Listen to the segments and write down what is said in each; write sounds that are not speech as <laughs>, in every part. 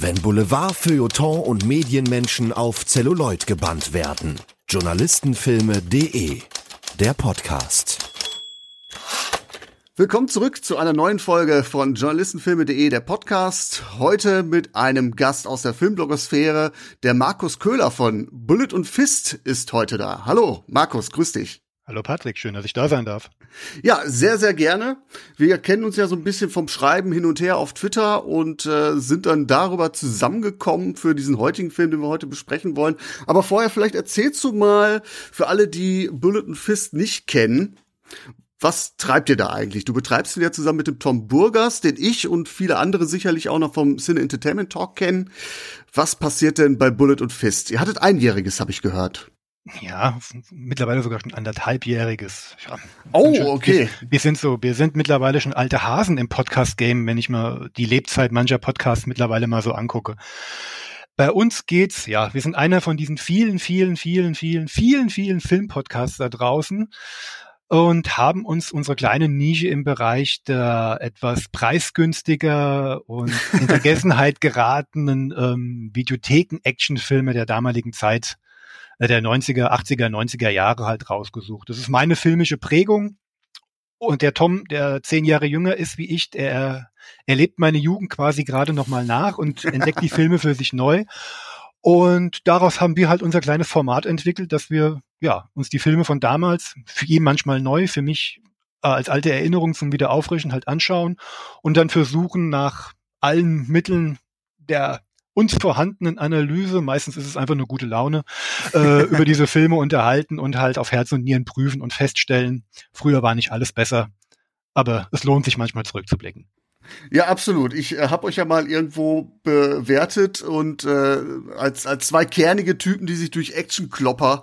Wenn Boulevard, Feuilleton und Medienmenschen auf Celluloid gebannt werden. Journalistenfilme.de Der Podcast. Willkommen zurück zu einer neuen Folge von Journalistenfilme.de, der Podcast. Heute mit einem Gast aus der Filmblogosphäre. Der Markus Köhler von Bullet und Fist ist heute da. Hallo, Markus, grüß dich. Hallo Patrick, schön, dass ich da sein darf. Ja, sehr, sehr gerne. Wir kennen uns ja so ein bisschen vom Schreiben hin und her auf Twitter und äh, sind dann darüber zusammengekommen für diesen heutigen Film, den wir heute besprechen wollen. Aber vorher vielleicht erzählst du mal für alle, die Bullet and Fist nicht kennen, was treibt ihr da eigentlich? Du betreibst ihn ja zusammen mit dem Tom Burgers, den ich und viele andere sicherlich auch noch vom Cine Entertainment Talk kennen. Was passiert denn bei Bullet und Fist? Ihr hattet einjähriges, habe ich gehört. Ja, mittlerweile sogar schon anderthalbjähriges. Ja. Oh, okay. Wir, wir, sind so, wir sind mittlerweile schon alte Hasen im Podcast-Game, wenn ich mal die Lebzeit mancher Podcasts mittlerweile mal so angucke. Bei uns geht's, ja, wir sind einer von diesen vielen, vielen, vielen, vielen, vielen, vielen Filmpodcasts da draußen und haben uns unsere kleine Nische im Bereich der etwas preisgünstiger und in <laughs> Vergessenheit geratenen ähm, Videotheken-Actionfilme der damaligen Zeit der 90er, 80er, 90er Jahre halt rausgesucht. Das ist meine filmische Prägung. Und der Tom, der zehn Jahre jünger ist wie ich, der erlebt meine Jugend quasi gerade nochmal nach und <laughs> entdeckt die Filme für sich neu. Und daraus haben wir halt unser kleines Format entwickelt, dass wir ja uns die Filme von damals, für ihn manchmal neu, für mich äh, als alte Erinnerung zum Wiederauffrischen halt anschauen und dann versuchen nach allen Mitteln der uns vorhandenen Analyse, meistens ist es einfach nur gute Laune, äh, <laughs> über diese Filme unterhalten und halt auf Herz und Nieren prüfen und feststellen, früher war nicht alles besser, aber es lohnt sich manchmal zurückzublicken. Ja, absolut. Ich äh, habe euch ja mal irgendwo bewertet und äh, als, als zwei kernige Typen, die sich durch Actionklopper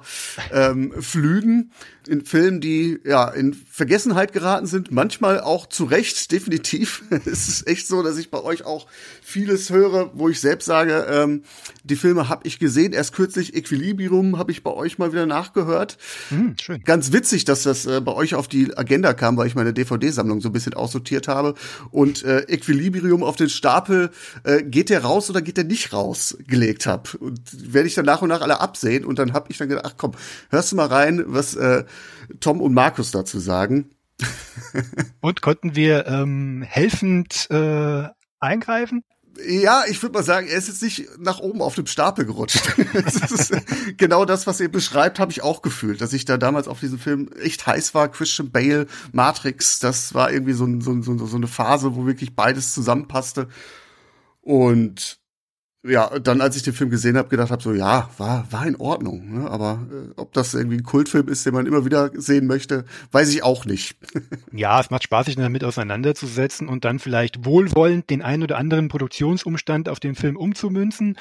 ähm, flügen, in Filmen, die ja in Vergessenheit geraten sind, manchmal auch zu Recht, <laughs> definitiv. es ist echt so, dass ich bei euch auch vieles höre, wo ich selbst sage, ähm, die Filme habe ich gesehen. Erst kürzlich Equilibrium habe ich bei euch mal wieder nachgehört. Mhm, schön. Ganz witzig, dass das äh, bei euch auf die Agenda kam, weil ich meine DVD-Sammlung so ein bisschen aussortiert habe. Und äh, Equilibrium auf den Stapel, äh, geht der raus oder geht der nicht raus, gelegt habe. Und werde ich dann nach und nach alle absehen. Und dann habe ich dann gedacht, ach komm, hörst du mal rein, was äh, Tom und Markus dazu sagen. und konnten wir ähm, helfend äh, eingreifen? Ja, ich würde mal sagen, er ist jetzt nicht nach oben auf dem Stapel gerutscht. <laughs> das ist genau das, was ihr beschreibt, habe ich auch gefühlt, dass ich da damals auf diesem Film echt heiß war. Christian Bale, Matrix, das war irgendwie so, so, so, so eine Phase, wo wirklich beides zusammenpasste. Und ja, dann als ich den Film gesehen habe, gedacht habe, so ja, war war in Ordnung. Ne? Aber äh, ob das irgendwie ein Kultfilm ist, den man immer wieder sehen möchte, weiß ich auch nicht. <laughs> ja, es macht Spaß, sich damit auseinanderzusetzen und dann vielleicht wohlwollend den einen oder anderen Produktionsumstand auf den Film umzumünzen.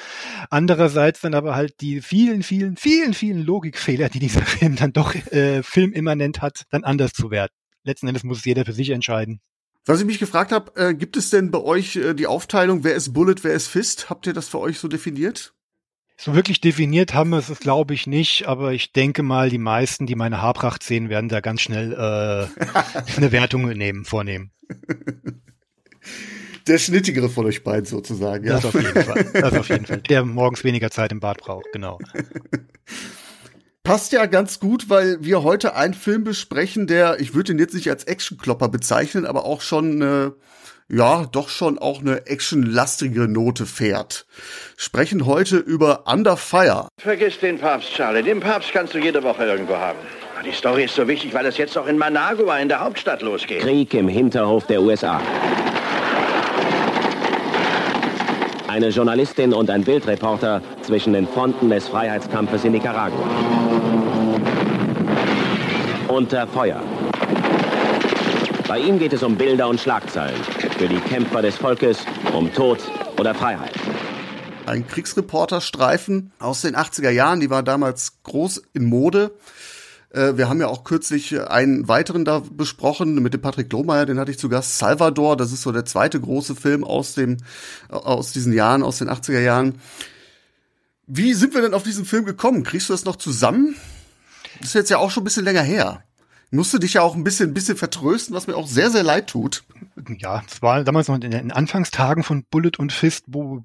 Andererseits dann aber halt die vielen, vielen, vielen, vielen Logikfehler, die dieser <laughs> Film dann doch äh, filmimmanent hat, dann anders zu werten. Letzten Endes muss es jeder für sich entscheiden. Was ich mich gefragt habe, äh, gibt es denn bei euch äh, die Aufteilung, wer ist Bullet, wer ist Fist? Habt ihr das für euch so definiert? So wirklich definiert haben wir es, glaube ich, nicht, aber ich denke mal, die meisten, die meine Haarpracht sehen, werden da ganz schnell äh, <laughs> eine Wertung nehmen, vornehmen. Der schnittigere von euch beiden sozusagen, ja. Das auf jeden Fall. Das auf jeden Fall. Der morgens weniger Zeit im Bad braucht, genau. <laughs> passt ja ganz gut, weil wir heute einen Film besprechen, der, ich würde ihn jetzt nicht als Actionklopper bezeichnen, aber auch schon eine, ja, doch schon auch eine actionlastige Note fährt. Sprechen heute über Under Fire. Vergiss den Papst, Charlie. Den Papst kannst du jede Woche irgendwo haben. Die Story ist so wichtig, weil es jetzt auch in Managua, in der Hauptstadt, losgeht. Krieg im Hinterhof der USA. Eine Journalistin und ein Bildreporter zwischen den Fronten des Freiheitskampfes in Nicaragua. Unter Feuer. Bei ihm geht es um Bilder und Schlagzeilen. Für die Kämpfer des Volkes um Tod oder Freiheit. Ein Kriegsreporterstreifen aus den 80er Jahren, die war damals groß in Mode. Äh, wir haben ja auch kürzlich einen weiteren da besprochen mit dem Patrick Lohmeier, den hatte ich zu Gast. Salvador, das ist so der zweite große Film aus dem, aus diesen Jahren, aus den 80er Jahren. Wie sind wir denn auf diesen Film gekommen? Kriegst du das noch zusammen? Das ist jetzt ja auch schon ein bisschen länger her. Ich musste dich ja auch ein bisschen, ein bisschen vertrösten, was mir auch sehr, sehr leid tut. Ja, es war damals noch in den Anfangstagen von Bullet und Fist, wo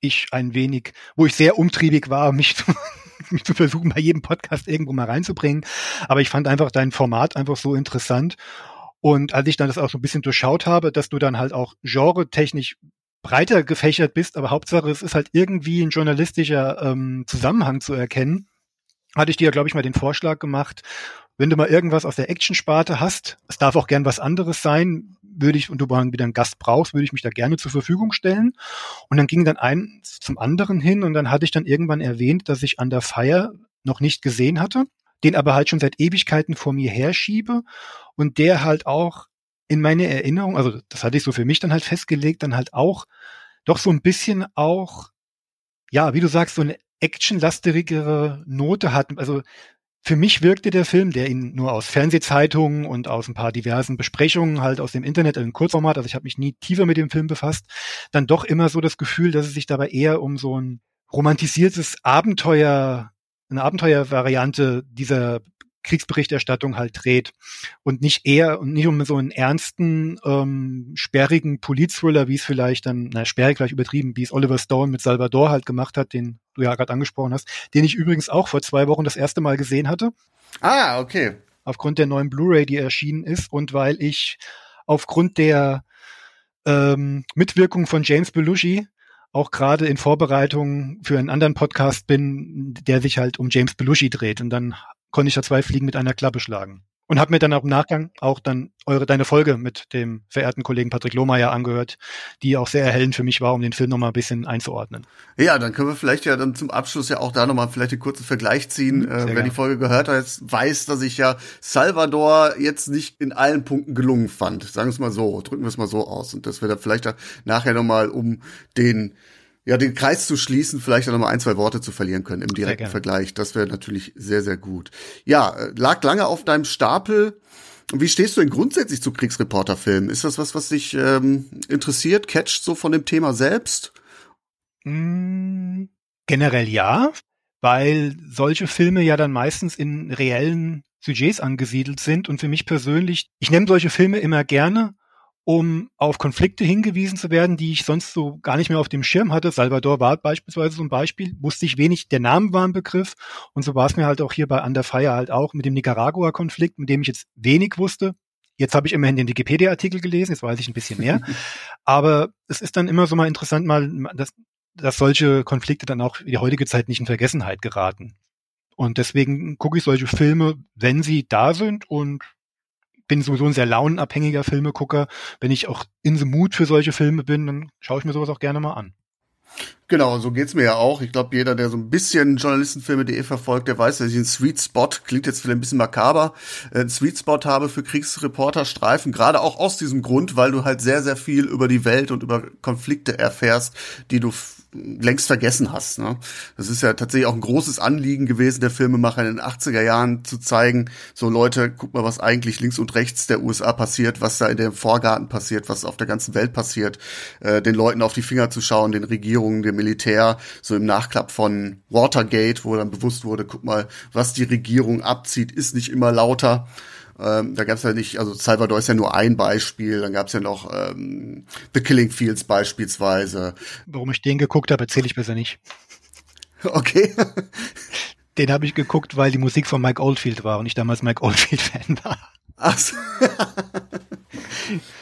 ich ein wenig, wo ich sehr umtriebig war, mich zu, <laughs> zu versuchen, bei jedem Podcast irgendwo mal reinzubringen. Aber ich fand einfach dein Format einfach so interessant. Und als ich dann das auch so ein bisschen durchschaut habe, dass du dann halt auch genre-technisch breiter gefächert bist, aber Hauptsache es ist halt irgendwie ein journalistischer ähm, Zusammenhang zu erkennen, hatte ich dir, glaube ich, mal den Vorschlag gemacht, wenn du mal irgendwas aus der Action-Sparte hast, es darf auch gern was anderes sein, würde ich, und du wieder einen Gast brauchst, würde ich mich da gerne zur Verfügung stellen. Und dann ging dann eins zum anderen hin und dann hatte ich dann irgendwann erwähnt, dass ich Under Fire noch nicht gesehen hatte, den aber halt schon seit Ewigkeiten vor mir herschiebe und der halt auch in meine Erinnerung, also das hatte ich so für mich dann halt festgelegt, dann halt auch doch so ein bisschen auch, ja, wie du sagst, so eine actionlastigere Note hat. Also für mich wirkte der Film, der ihn nur aus Fernsehzeitungen und aus ein paar diversen Besprechungen halt aus dem Internet in Kurzformat, also ich habe mich nie tiefer mit dem Film befasst, dann doch immer so das Gefühl, dass es sich dabei eher um so ein romantisiertes Abenteuer, eine Abenteuervariante dieser Kriegsberichterstattung halt dreht und nicht eher und nicht um so einen ernsten, ähm, sperrigen Politthriller, wie es vielleicht dann, na, sperrig gleich übertrieben, wie es Oliver Stone mit Salvador halt gemacht hat, den du ja gerade angesprochen hast, den ich übrigens auch vor zwei Wochen das erste Mal gesehen hatte. Ah, okay. Aufgrund der neuen Blu-ray, die erschienen ist und weil ich aufgrund der ähm, Mitwirkung von James Belushi auch gerade in Vorbereitung für einen anderen Podcast bin, der sich halt um James Belushi dreht. Und dann konnte ich da zwei Fliegen mit einer Klappe schlagen. Und habe mir dann auch im Nachgang auch dann eure deine Folge mit dem verehrten Kollegen Patrick Lohmeier angehört, die auch sehr erhellend für mich war, um den Film nochmal ein bisschen einzuordnen. Ja, dann können wir vielleicht ja dann zum Abschluss ja auch da nochmal vielleicht einen kurzen Vergleich ziehen. Äh, wer die Folge gehört hat, weiß, dass ich ja Salvador jetzt nicht in allen Punkten gelungen fand. Sagen wir es mal so, drücken wir es mal so aus. Und dass wir da vielleicht nachher nochmal um den ja, den Kreis zu schließen, vielleicht auch noch mal ein, zwei Worte zu verlieren können im direkten Vergleich. Das wäre natürlich sehr, sehr gut. Ja, äh, lag lange auf deinem Stapel. Wie stehst du denn grundsätzlich zu Kriegsreporterfilmen? Ist das was, was dich ähm, interessiert, catcht so von dem Thema selbst? Mm, generell ja, weil solche Filme ja dann meistens in reellen Sujets angesiedelt sind und für mich persönlich, ich nehme solche Filme immer gerne, um auf Konflikte hingewiesen zu werden, die ich sonst so gar nicht mehr auf dem Schirm hatte. Salvador war beispielsweise so ein Beispiel, wusste ich wenig, der Name war ein Begriff und so war es mir halt auch hier bei Under Fire halt auch mit dem Nicaragua-Konflikt, mit dem ich jetzt wenig wusste. Jetzt habe ich immerhin den Wikipedia-Artikel gelesen, jetzt weiß ich ein bisschen mehr. <laughs> Aber es ist dann immer so mal interessant, mal, dass, dass solche Konflikte dann auch in die heutige Zeit nicht in Vergessenheit geraten. Und deswegen gucke ich solche Filme, wenn sie da sind und bin sowieso ein sehr launenabhängiger Filmegucker. Wenn ich auch in the mood für solche Filme bin, dann schaue ich mir sowas auch gerne mal an. Genau, so geht's mir ja auch. Ich glaube, jeder, der so ein bisschen Journalistenfilme.de verfolgt, der weiß, dass ich einen Sweet Spot, klingt jetzt vielleicht ein bisschen makaber, äh, einen Sweet Spot habe für Kriegsreporterstreifen, gerade auch aus diesem Grund, weil du halt sehr, sehr viel über die Welt und über Konflikte erfährst, die du längst vergessen hast. Ne? Das ist ja tatsächlich auch ein großes Anliegen gewesen, der Filmemacher in den 80er Jahren zu zeigen, so Leute, guck mal, was eigentlich links und rechts der USA passiert, was da in dem Vorgarten passiert, was auf der ganzen Welt passiert, äh, den Leuten auf die Finger zu schauen, den Regierungen, dem Militär, so im Nachklapp von Watergate, wo dann bewusst wurde, guck mal, was die Regierung abzieht, ist nicht immer lauter. Ähm, da gab es ja nicht, also Salvador ist ja nur ein Beispiel, dann gab es ja noch ähm, The Killing Fields beispielsweise. Warum ich den geguckt habe, erzähle ich besser nicht. <laughs> Okay. den habe ich geguckt, weil die Musik von Mike Oldfield war und ich damals Mike Oldfield-Fan war. Ach so. <laughs>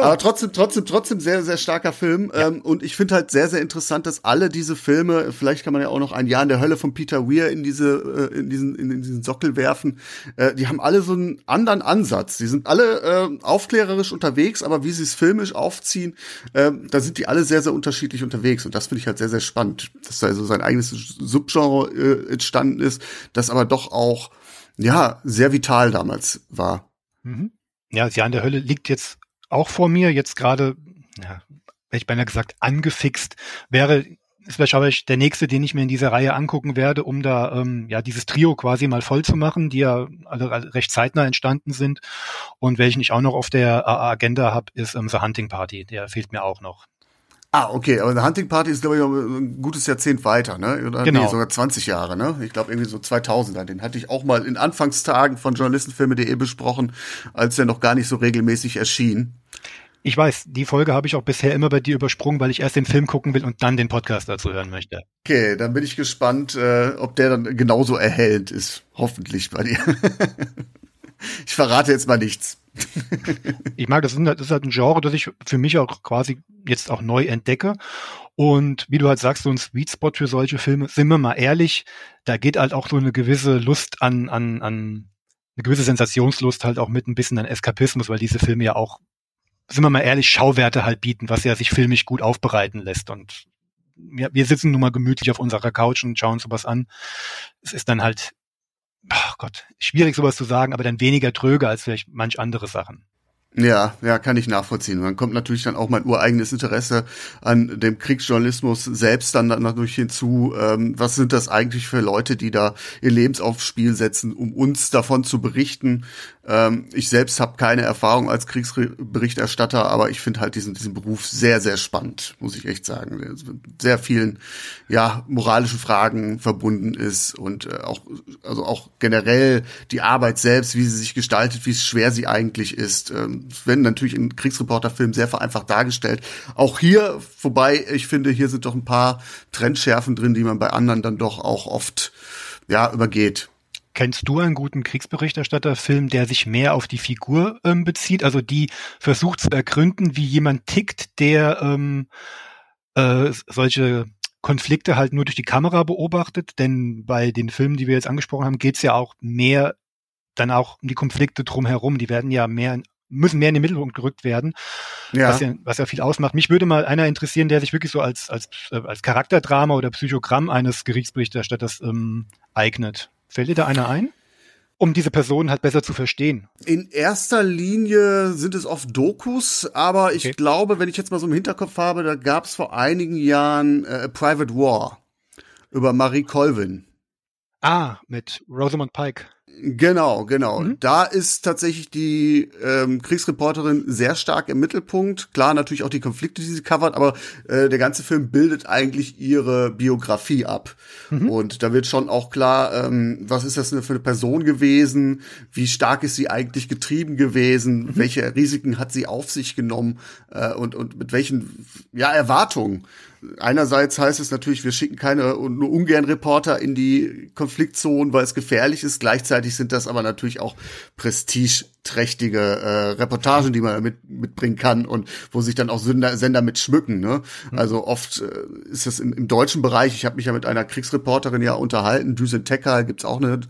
Aber trotzdem, trotzdem, trotzdem sehr, sehr starker Film. Ja. Ähm, und ich finde halt sehr, sehr interessant, dass alle diese Filme, vielleicht kann man ja auch noch ein Jahr in der Hölle von Peter Weir in diese, äh, in diesen, in, diesen Sockel werfen. Äh, die haben alle so einen anderen Ansatz. Die sind alle äh, aufklärerisch unterwegs, aber wie sie es filmisch aufziehen, äh, da sind die alle sehr, sehr unterschiedlich unterwegs. Und das finde ich halt sehr, sehr spannend, dass da so sein eigenes Subgenre äh, entstanden ist, das aber doch auch, ja, sehr vital damals war. Mhm. Ja, das Jahr in der Hölle liegt jetzt auch vor mir, jetzt gerade, ja, hätte ich beinahe gesagt, angefixt, wäre ist wahrscheinlich der nächste, den ich mir in dieser Reihe angucken werde, um da ähm, ja dieses Trio quasi mal voll zu machen, die ja alle recht zeitnah entstanden sind. Und welchen ich auch noch auf der Agenda habe, ist ähm, The Hunting Party. Der fehlt mir auch noch. Ah, okay, aber The Hunting Party ist, glaube ich, ein gutes Jahrzehnt weiter, ne? Oder genau. nee, sogar 20 Jahre, ne? Ich glaube irgendwie so 2000er. Den hatte ich auch mal in Anfangstagen von journalistenfilme.de besprochen, als der noch gar nicht so regelmäßig erschien. Ich weiß, die Folge habe ich auch bisher immer bei dir übersprungen, weil ich erst den Film gucken will und dann den Podcast dazu hören möchte. Okay, dann bin ich gespannt, äh, ob der dann genauso erhellend ist. Hoffentlich bei dir. <laughs> ich verrate jetzt mal nichts. <laughs> ich mag, das ist, das ist halt ein Genre, das ich für mich auch quasi jetzt auch neu entdecke. Und wie du halt sagst, so ein Sweet Spot für solche Filme, sind wir mal ehrlich, da geht halt auch so eine gewisse Lust an, an, an eine gewisse Sensationslust halt auch mit ein bisschen an Eskapismus, weil diese Filme ja auch, sind wir mal ehrlich, Schauwerte halt bieten, was ja sich filmisch gut aufbereiten lässt. Und wir, wir sitzen nun mal gemütlich auf unserer Couch und schauen sowas an. Es ist dann halt ach Gott, schwierig sowas zu sagen, aber dann weniger tröge als vielleicht manch andere Sachen. Ja, ja, kann ich nachvollziehen. Man kommt natürlich dann auch mein ureigenes Interesse an dem Kriegsjournalismus selbst dann natürlich hinzu. Ähm, was sind das eigentlich für Leute, die da ihr Lebens aufs Spiel setzen, um uns davon zu berichten? Ähm, ich selbst habe keine Erfahrung als Kriegsberichterstatter, aber ich finde halt diesen, diesen Beruf sehr, sehr spannend, muss ich echt sagen. Sehr vielen, ja, moralischen Fragen verbunden ist und äh, auch, also auch generell die Arbeit selbst, wie sie sich gestaltet, wie schwer sie eigentlich ist. Ähm, werden natürlich in Kriegsreporterfilmen sehr vereinfacht dargestellt. Auch hier, wobei ich finde, hier sind doch ein paar Trendschärfen drin, die man bei anderen dann doch auch oft ja übergeht. Kennst du einen guten Kriegsberichterstatterfilm, der sich mehr auf die Figur ähm, bezieht, also die versucht zu ergründen, wie jemand tickt, der ähm, äh, solche Konflikte halt nur durch die Kamera beobachtet? Denn bei den Filmen, die wir jetzt angesprochen haben, geht es ja auch mehr dann auch um die Konflikte drumherum. Die werden ja mehr müssen mehr in den Mittelpunkt gerückt werden, ja. Was, ja, was ja viel ausmacht. Mich würde mal einer interessieren, der sich wirklich so als, als, äh, als Charakterdrama oder Psychogramm eines Gerichtsberichterstatters ähm, eignet. Fällt dir da einer ein? um diese Person halt besser zu verstehen? In erster Linie sind es oft Dokus, aber ich okay. glaube, wenn ich jetzt mal so im Hinterkopf habe, da gab es vor einigen Jahren äh, Private War über Marie Colvin. Ah, mit Rosamund Pike. Genau, genau. Mhm. Da ist tatsächlich die ähm, Kriegsreporterin sehr stark im Mittelpunkt. Klar, natürlich auch die Konflikte, die sie covert, aber äh, der ganze Film bildet eigentlich ihre Biografie ab. Mhm. Und da wird schon auch klar, ähm, was ist das für eine Person gewesen, wie stark ist sie eigentlich getrieben gewesen, mhm. welche Risiken hat sie auf sich genommen äh, und, und mit welchen ja, Erwartungen einerseits heißt es natürlich, wir schicken keine und nur ungern Reporter in die Konfliktzonen, weil es gefährlich ist. Gleichzeitig sind das aber natürlich auch prestigeträchtige äh, Reportagen, die man mit, mitbringen kann und wo sich dann auch Sender, Sender mit schmücken. Ne? Mhm. Also oft äh, ist es im, im deutschen Bereich, ich habe mich ja mit einer Kriegsreporterin ja unterhalten, Düsen Tecker, gibt's auch eine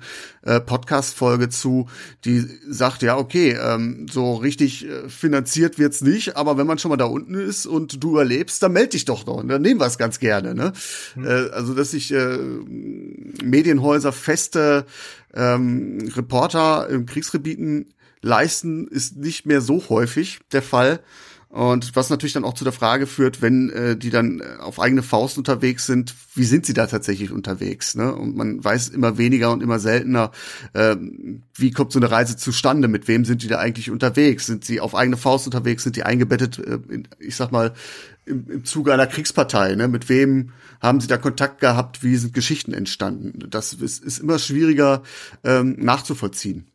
äh, Podcast-Folge zu, die sagt, ja, okay, ähm, so richtig äh, finanziert wird's nicht, aber wenn man schon mal da unten ist und du überlebst, dann melde dich doch noch. Und dann nehmen wir es ganz gerne. Ne? Mhm. Äh, also, dass sich äh, Medienhäuser feste ähm, Reporter im Kriegsgebieten leisten, ist nicht mehr so häufig der Fall. Und was natürlich dann auch zu der Frage führt, wenn äh, die dann äh, auf eigene Faust unterwegs sind, wie sind sie da tatsächlich unterwegs? Ne? Und man weiß immer weniger und immer seltener, äh, wie kommt so eine Reise zustande, mit wem sind die da eigentlich unterwegs? Sind sie auf eigene Faust unterwegs? Sind die eingebettet, äh, in, ich sag mal, im, im Zuge einer Kriegspartei? Ne? Mit wem haben sie da Kontakt gehabt? Wie sind Geschichten entstanden? Das ist, ist immer schwieriger ähm, nachzuvollziehen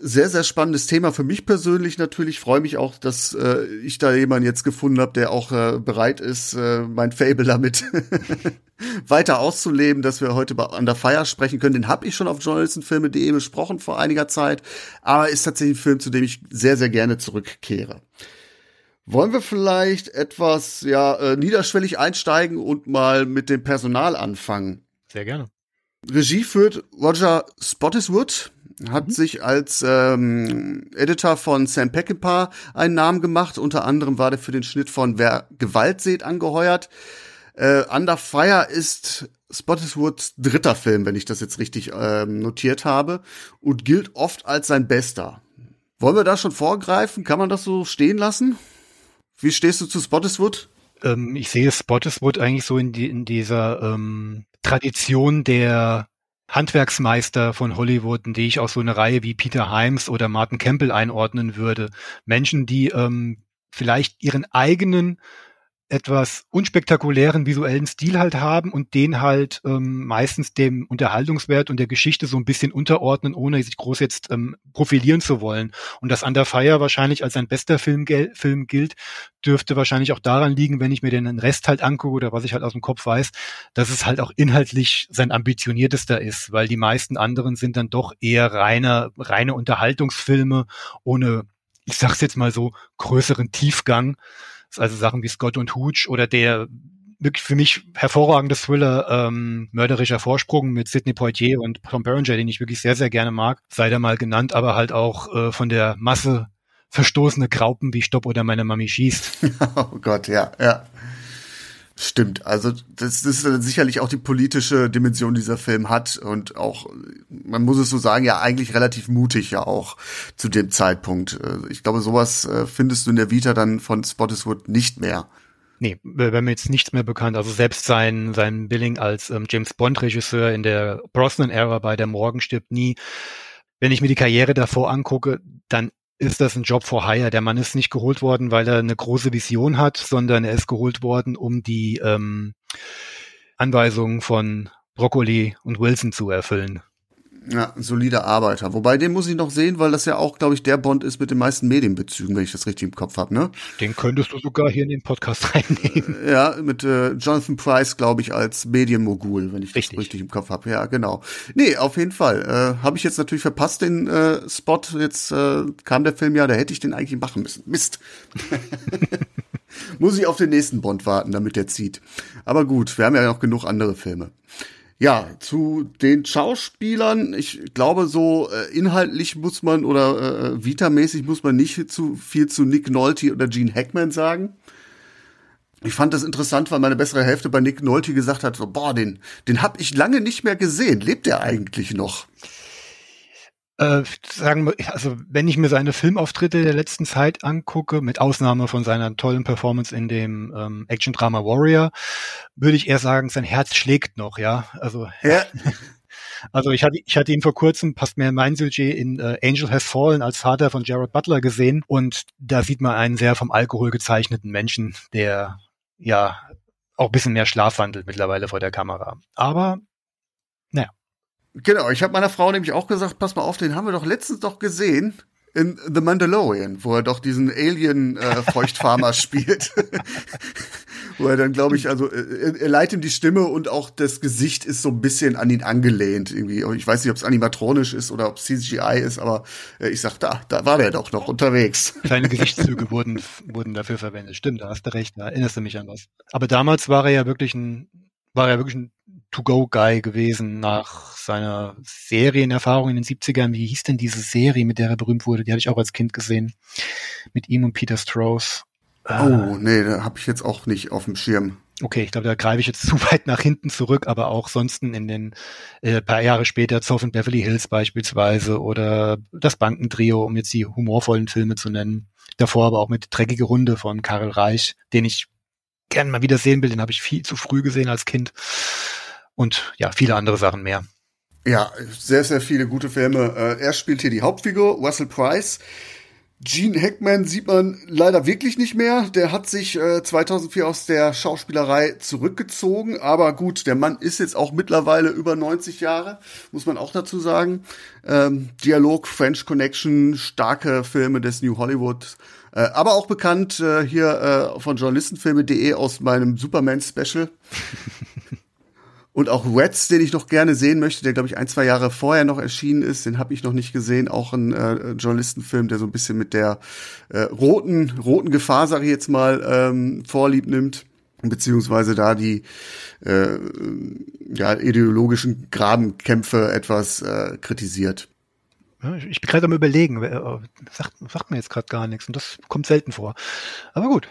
sehr, sehr spannendes Thema für mich persönlich natürlich. Ich freue mich auch, dass äh, ich da jemanden jetzt gefunden habe, der auch äh, bereit ist, äh, mein Fable damit <laughs> weiter auszuleben, dass wir heute an der Feier sprechen können. Den habe ich schon auf journalistenfilme.de besprochen vor einiger Zeit, aber ist tatsächlich ein Film, zu dem ich sehr, sehr gerne zurückkehre. Wollen wir vielleicht etwas ja äh, niederschwellig einsteigen und mal mit dem Personal anfangen? Sehr gerne. Regie führt Roger Spottiswood hat mhm. sich als ähm, Editor von Sam Peckinpah einen Namen gemacht. Unter anderem war der für den Schnitt von Wer Gewalt seht angeheuert. Äh, Under Fire ist Spottiswoods dritter Film, wenn ich das jetzt richtig ähm, notiert habe, und gilt oft als sein bester. Wollen wir da schon vorgreifen? Kann man das so stehen lassen? Wie stehst du zu Spottiswood? Ähm, ich sehe Spottiswood eigentlich so in, die, in dieser ähm, Tradition der Handwerksmeister von Hollywood, die ich auch so eine Reihe wie Peter Himes oder Martin Campbell einordnen würde. Menschen, die ähm, vielleicht ihren eigenen etwas unspektakulären visuellen Stil halt haben und den halt ähm, meistens dem Unterhaltungswert und der Geschichte so ein bisschen unterordnen, ohne sich groß jetzt ähm, profilieren zu wollen. Und das Under Fire wahrscheinlich als sein bester Film, Film gilt, dürfte wahrscheinlich auch daran liegen, wenn ich mir den Rest halt angucke oder was ich halt aus dem Kopf weiß, dass es halt auch inhaltlich sein ambitioniertester ist, weil die meisten anderen sind dann doch eher reine, reine Unterhaltungsfilme ohne, ich sag's jetzt mal so, größeren Tiefgang also Sachen wie Scott und Hooch oder der wirklich für mich hervorragende Thriller ähm, Mörderischer Vorsprung mit Sidney Poitier und Tom Berenger, den ich wirklich sehr, sehr gerne mag, sei da mal genannt, aber halt auch äh, von der Masse verstoßene Graupen wie Stopp oder meine Mami schießt. <laughs> oh Gott, ja, ja. Stimmt, also das, ist sicherlich auch die politische Dimension dieser Film hat und auch, man muss es so sagen, ja eigentlich relativ mutig ja auch zu dem Zeitpunkt. Äh, ich glaube, sowas äh, findest du in der Vita dann von Spottiswood nicht mehr. Nee, wäre mir jetzt nichts mehr bekannt. Also selbst sein, sein Billing als ähm, James Bond-Regisseur in der Brosnan-Ära bei Der Morgen stirbt nie. Wenn ich mir die Karriere davor angucke, dann ist das ein Job for Hire. Der Mann ist nicht geholt worden, weil er eine große Vision hat, sondern er ist geholt worden, um die ähm, Anweisungen von Broccoli und Wilson zu erfüllen. Ja, solider Arbeiter. Wobei, den muss ich noch sehen, weil das ja auch, glaube ich, der Bond ist mit den meisten Medienbezügen, wenn ich das richtig im Kopf habe, ne? Den könntest du sogar hier in den Podcast <laughs> reinnehmen. Ja, mit äh, Jonathan Price, glaube ich, als Medienmogul, wenn ich richtig. das richtig im Kopf habe. Ja, genau. Nee, auf jeden Fall. Äh, habe ich jetzt natürlich verpasst, den äh, Spot. Jetzt äh, kam der Film ja, da hätte ich den eigentlich machen müssen. Mist. <laughs> muss ich auf den nächsten Bond warten, damit der zieht. Aber gut, wir haben ja noch genug andere Filme. Ja, zu den Schauspielern, ich glaube, so äh, inhaltlich muss man oder äh, vitamäßig muss man nicht zu viel zu Nick Nolte oder Gene Hackman sagen. Ich fand das interessant, weil meine bessere Hälfte bei Nick Nolte gesagt hat, so, boah, den, den hab ich lange nicht mehr gesehen. Lebt der eigentlich noch? Äh, sagen, also wenn ich mir seine Filmauftritte der letzten Zeit angucke, mit Ausnahme von seiner tollen Performance in dem ähm, Action-Drama Warrior, würde ich eher sagen, sein Herz schlägt noch, ja. Also ja. <laughs> Also ich hatte, ich hatte ihn vor kurzem, passt mehr in mein Sujet, in äh, Angel Has Fallen als Vater von Jared Butler gesehen und da sieht man einen sehr vom Alkohol gezeichneten Menschen, der ja auch ein bisschen mehr Schlaf wandelt mittlerweile vor der Kamera. Aber. Genau, ich habe meiner Frau nämlich auch gesagt, pass mal auf, den haben wir doch letztens doch gesehen in The Mandalorian, wo er doch diesen Alien-Feuchtfarmer äh, <laughs> spielt. <laughs> wo er dann, glaube ich, also äh, er, er leitet ihm die Stimme und auch das Gesicht ist so ein bisschen an ihn angelehnt. Irgendwie. Ich weiß nicht, ob es animatronisch ist oder ob es CGI ist, aber äh, ich sag, da, da war der doch noch unterwegs. <laughs> Kleine Gesichtszüge wurden, wurden dafür verwendet. Stimmt, da hast du recht, da erinnerst du mich an was. Aber damals war er ja wirklich ein, war er wirklich ein To-Go-Guy gewesen nach seiner Serienerfahrung in den 70ern. Wie hieß denn diese Serie, mit der er berühmt wurde? Die hatte ich auch als Kind gesehen. Mit ihm und Peter Strauss. Oh, nee, da habe ich jetzt auch nicht auf dem Schirm. Okay, ich glaube, da greife ich jetzt <laughs> zu weit nach hinten zurück, aber auch sonst in den äh, paar Jahre später Zoff in Beverly Hills beispielsweise oder das Bankentrio, um jetzt die humorvollen Filme zu nennen. Davor aber auch mit Dreckige Runde von Karel Reich, den ich gern mal wieder sehen will, den habe ich viel zu früh gesehen als Kind und ja, viele andere Sachen mehr. Ja, sehr, sehr viele gute Filme. Äh, er spielt hier die Hauptfigur, Russell Price. Gene Hackman sieht man leider wirklich nicht mehr. Der hat sich äh, 2004 aus der Schauspielerei zurückgezogen. Aber gut, der Mann ist jetzt auch mittlerweile über 90 Jahre, muss man auch dazu sagen. Ähm, Dialog, French Connection, starke Filme des New Hollywood. Äh, aber auch bekannt äh, hier äh, von journalistenfilme.de aus meinem Superman-Special. Und auch Reds, den ich noch gerne sehen möchte, der, glaube ich, ein, zwei Jahre vorher noch erschienen ist, den habe ich noch nicht gesehen. Auch ein äh, Journalistenfilm, der so ein bisschen mit der äh, roten, roten Gefahr, sage ich jetzt mal, ähm, vorlieb nimmt beziehungsweise da die äh, ja, ideologischen Grabenkämpfe etwas äh, kritisiert. Ich bin gerade am überlegen, sagt, sagt mir jetzt gerade gar nichts und das kommt selten vor. Aber gut.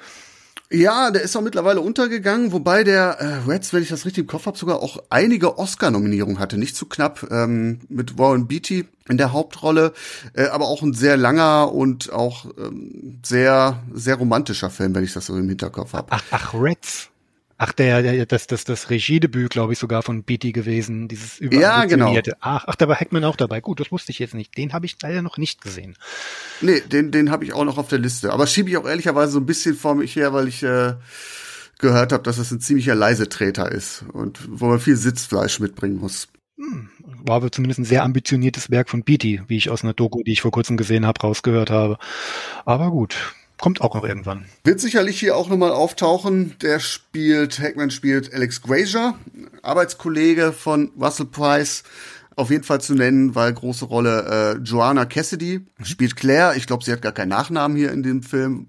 Ja, der ist auch mittlerweile untergegangen, wobei der äh, Reds, wenn ich das richtig im Kopf habe, sogar auch einige Oscar-Nominierungen hatte. Nicht zu knapp ähm, mit Warren Beatty in der Hauptrolle, äh, aber auch ein sehr langer und auch ähm, sehr, sehr romantischer Film, wenn ich das so im Hinterkopf habe. Ach, ach, Reds. Ach, der, der das, das, das Regiedebüt, glaube ich, sogar von Beatty gewesen, dieses ja, genau. Ach, ach, da war Hackman auch dabei. Gut, das wusste ich jetzt nicht. Den habe ich leider noch nicht gesehen. Nee, den, den habe ich auch noch auf der Liste. Aber schiebe ich auch ehrlicherweise so ein bisschen vor mich her, weil ich äh, gehört habe, dass es ein ziemlicher Leisetreter ist und wo man viel Sitzfleisch mitbringen muss. Hm, war aber zumindest ein sehr ambitioniertes Werk von Beatty, wie ich aus einer Doku, die ich vor kurzem gesehen habe, rausgehört habe. Aber gut, kommt auch noch irgendwann. Wird sicherlich hier auch nochmal auftauchen. Der spielt, Hackman spielt Alex Grazer, Arbeitskollege von Russell Price. Auf jeden Fall zu nennen, weil große Rolle äh, Joanna Cassidy spielt Claire. Ich glaube, sie hat gar keinen Nachnamen hier in dem Film.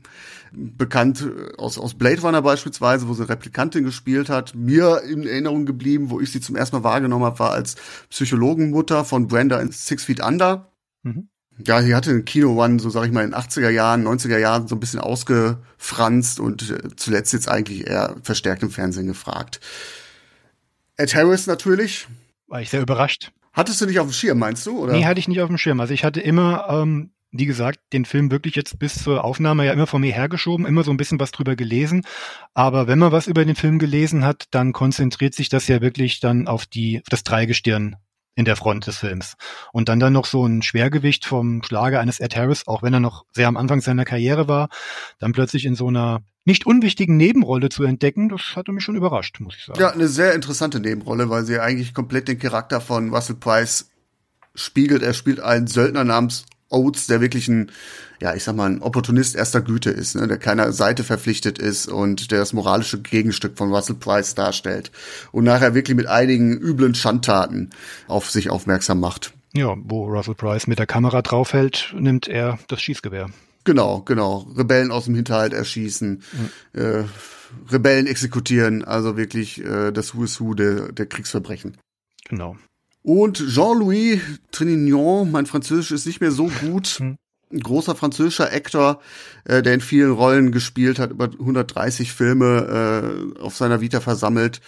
Bekannt äh, aus, aus Blade Runner beispielsweise, wo sie Replikantin gespielt hat. Mir in Erinnerung geblieben, wo ich sie zum ersten Mal wahrgenommen habe, war als Psychologenmutter von Brenda in Six Feet Under. Mhm ja, sie hatte ein Kino One, so sag ich mal, in 80er Jahren, 90er Jahren so ein bisschen ausgefranst und äh, zuletzt jetzt eigentlich eher verstärkt im Fernsehen gefragt. Ed Harris natürlich. War ich sehr überrascht. Hattest du nicht auf dem Schirm, meinst du? Oder? Nee, hatte ich nicht auf dem Schirm. Also ich hatte immer, ähm, wie gesagt, den Film wirklich jetzt bis zur Aufnahme ja immer vor mir hergeschoben, immer so ein bisschen was drüber gelesen. Aber wenn man was über den Film gelesen hat, dann konzentriert sich das ja wirklich dann auf die, auf das Dreigestirn in der Front des Films. Und dann dann noch so ein Schwergewicht vom Schlage eines Ed Harris, auch wenn er noch sehr am Anfang seiner Karriere war, dann plötzlich in so einer nicht unwichtigen Nebenrolle zu entdecken, das hatte mich schon überrascht, muss ich sagen. Ja, eine sehr interessante Nebenrolle, weil sie eigentlich komplett den Charakter von Russell Price spiegelt. Er spielt einen Söldner namens Oates, der wirklich ein, ja, ich sag mal, ein Opportunist erster Güte ist, ne, der keiner Seite verpflichtet ist und der das moralische Gegenstück von Russell Price darstellt und nachher wirklich mit einigen üblen Schandtaten auf sich aufmerksam macht. Ja, wo Russell Price mit der Kamera draufhält, nimmt er das Schießgewehr. Genau, genau. Rebellen aus dem Hinterhalt erschießen, mhm. äh, Rebellen exekutieren, also wirklich äh, das Who is Who der, der Kriegsverbrechen. Genau. Und Jean-Louis Trinignon, mein Französisch ist nicht mehr so gut. <laughs> Hm. Ein großer französischer Actor, äh, der in vielen Rollen gespielt hat, über 130 Filme äh, auf seiner Vita versammelt,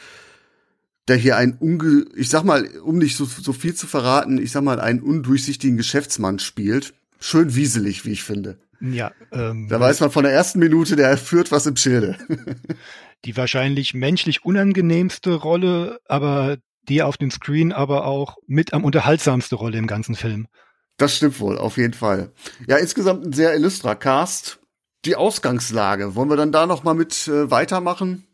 der hier ein unge ich sag mal, um nicht so, so viel zu verraten, ich sag mal, einen undurchsichtigen Geschäftsmann spielt. Schön wieselig, wie ich finde. Ja, ähm, da weiß man von der ersten Minute, der führt was im Schilde. <laughs> die wahrscheinlich menschlich unangenehmste Rolle, aber die auf dem Screen aber auch mit am unterhaltsamste Rolle im ganzen Film. Das stimmt wohl, auf jeden Fall. Ja, insgesamt ein sehr illustrer Cast. Die Ausgangslage, wollen wir dann da noch mal mit äh, weitermachen?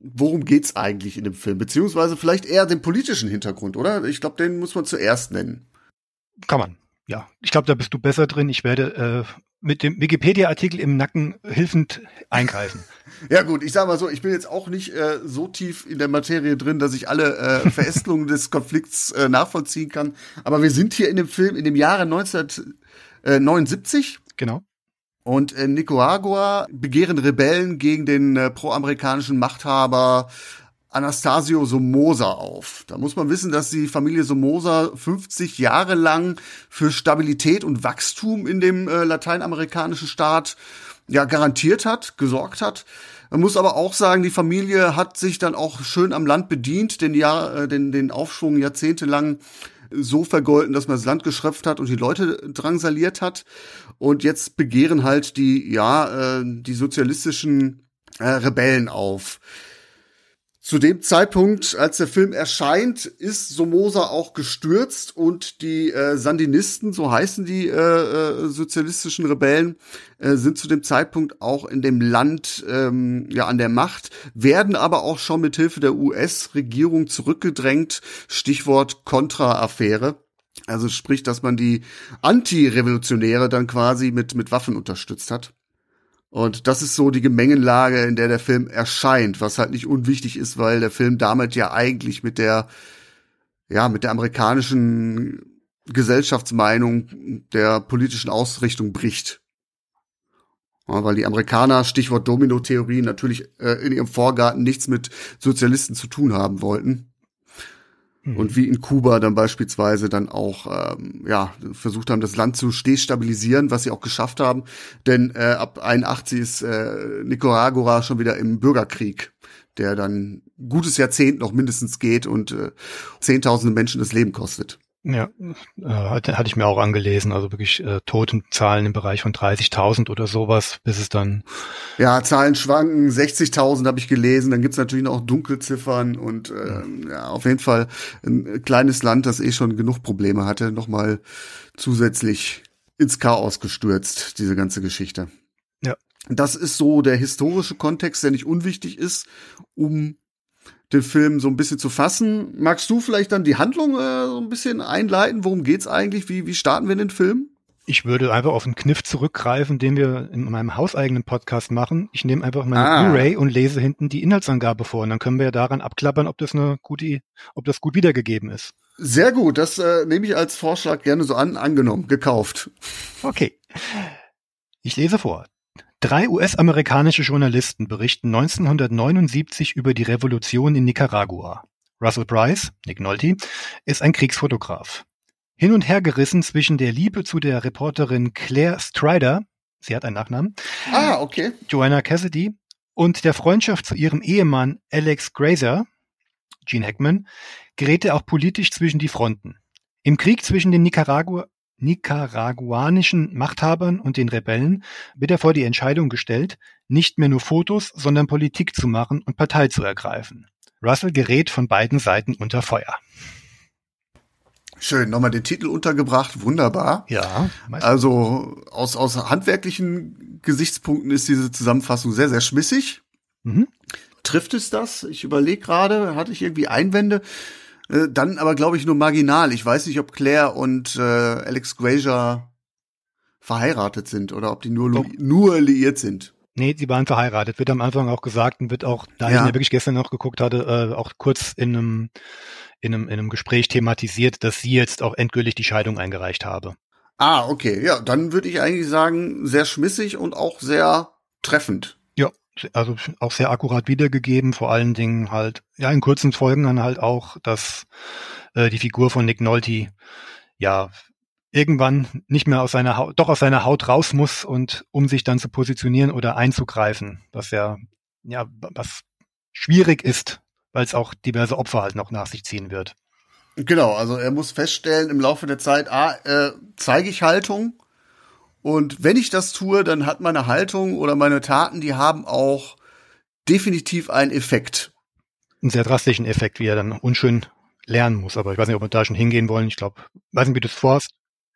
Worum geht's eigentlich in dem Film? Beziehungsweise vielleicht eher den politischen Hintergrund, oder? Ich glaube, den muss man zuerst nennen. Kann man, ja. Ich glaube, da bist du besser drin. Ich werde äh, mit dem Wikipedia-Artikel im Nacken hilfend eingreifen. <laughs> Ja gut, ich sage mal so, ich bin jetzt auch nicht äh, so tief in der Materie drin, dass ich alle äh, Verästelungen des Konflikts äh, nachvollziehen kann. Aber wir sind hier in dem Film in dem Jahre 1979. Genau. Und in Nicaragua begehren Rebellen gegen den äh, proamerikanischen Machthaber Anastasio Somoza auf. Da muss man wissen, dass die Familie Somoza 50 Jahre lang für Stabilität und Wachstum in dem äh, lateinamerikanischen Staat ja garantiert hat, gesorgt hat. Man muss aber auch sagen, die Familie hat sich dann auch schön am Land bedient, den Jahr, äh, den, den Aufschwung jahrzehntelang so vergolten, dass man das Land geschröpft hat und die Leute drangsaliert hat. Und jetzt begehren halt die, ja, äh, die sozialistischen äh, Rebellen auf. Zu dem Zeitpunkt, als der Film erscheint, ist Somoza auch gestürzt und die äh, Sandinisten, so heißen die äh, äh, sozialistischen Rebellen, äh, sind zu dem Zeitpunkt auch in dem Land ähm, ja an der Macht, werden aber auch schon mit Hilfe der US-Regierung zurückgedrängt. Stichwort Contra-Affäre. Also sprich, dass man die Anti-Revolutionäre dann quasi mit mit Waffen unterstützt hat. Und das ist so die Gemengenlage, in der der Film erscheint, was halt nicht unwichtig ist, weil der Film damit ja eigentlich mit der, ja, mit der amerikanischen Gesellschaftsmeinung der politischen Ausrichtung bricht. Ja, weil die Amerikaner, Stichwort Domino-Theorie, natürlich äh, in ihrem Vorgarten nichts mit Sozialisten zu tun haben wollten. Mhm. Und wie in Kuba dann beispielsweise dann auch ähm, ja versucht haben, das Land zu destabilisieren, was sie auch geschafft haben. Denn äh, ab 81 ist äh, Nicaragua schon wieder im Bürgerkrieg, der dann gutes Jahrzehnt noch mindestens geht und äh, zehntausende Menschen das Leben kostet. Ja, äh, hatte, hatte ich mir auch angelesen, also wirklich äh, Totenzahlen im Bereich von 30.000 oder sowas, bis es dann. Ja, Zahlen schwanken, 60.000 habe ich gelesen, dann gibt's natürlich noch Dunkelziffern und äh, ja, auf jeden Fall ein kleines Land, das eh schon genug Probleme hatte, nochmal zusätzlich ins Chaos gestürzt, diese ganze Geschichte. Ja, Das ist so der historische Kontext, der nicht unwichtig ist, um den Film so ein bisschen zu fassen. Magst du vielleicht dann die Handlung äh, so ein bisschen einleiten? Worum geht's eigentlich? Wie, wie starten wir in den Film? Ich würde einfach auf einen Kniff zurückgreifen, den wir in meinem hauseigenen Podcast machen. Ich nehme einfach meine ah. Blu-ray und lese hinten die Inhaltsangabe vor und dann können wir ja daran abklappern, ob das eine gute, ob das gut wiedergegeben ist. Sehr gut, das äh, nehme ich als Vorschlag gerne so an, angenommen, gekauft. Okay. Ich lese vor. Drei US-amerikanische Journalisten berichten 1979 über die Revolution in Nicaragua. Russell Price, Nick Nolte, ist ein Kriegsfotograf. Hin und her gerissen zwischen der Liebe zu der Reporterin Claire Strider, sie hat einen Nachnamen, ah, okay. Joanna Cassidy, und der Freundschaft zu ihrem Ehemann Alex Grazer, Gene Hackman, gerät er auch politisch zwischen die Fronten. Im Krieg zwischen den Nicaragua nicaraguanischen Machthabern und den Rebellen wird er vor die Entscheidung gestellt, nicht mehr nur Fotos, sondern Politik zu machen und Partei zu ergreifen. Russell gerät von beiden Seiten unter Feuer. Schön, nochmal den Titel untergebracht, wunderbar. Ja. Also aus, aus handwerklichen Gesichtspunkten ist diese Zusammenfassung sehr, sehr schmissig. Mhm. Trifft es das? Ich überlege gerade, hatte ich irgendwie Einwände? Äh, dann aber, glaube ich, nur marginal. Ich weiß nicht, ob Claire und äh, Alex Grazer verheiratet sind oder ob die nur, nur liiert sind. Nee, sie waren verheiratet. Wird am Anfang auch gesagt und wird auch, da ja. ich mir wirklich gestern noch geguckt hatte, äh, auch kurz in einem, in, einem, in einem Gespräch thematisiert, dass sie jetzt auch endgültig die Scheidung eingereicht habe. Ah, okay. Ja, dann würde ich eigentlich sagen, sehr schmissig und auch sehr treffend also auch sehr akkurat wiedergegeben, vor allen Dingen halt, ja, in kurzen Folgen dann halt auch, dass äh, die Figur von Nick Nolte ja irgendwann nicht mehr aus seiner Haut, doch aus seiner Haut raus muss und um sich dann zu positionieren oder einzugreifen, was ja, ja, was schwierig ist, weil es auch diverse Opfer halt noch nach sich ziehen wird. Genau, also er muss feststellen im Laufe der Zeit, ah, äh, zeige ich Haltung, und wenn ich das tue, dann hat meine Haltung oder meine Taten, die haben auch definitiv einen Effekt. Einen sehr drastischen Effekt, wie er dann unschön lernen muss. Aber ich weiß nicht, ob wir da schon hingehen wollen. Ich glaube, weiß nicht, wie du es vorhast.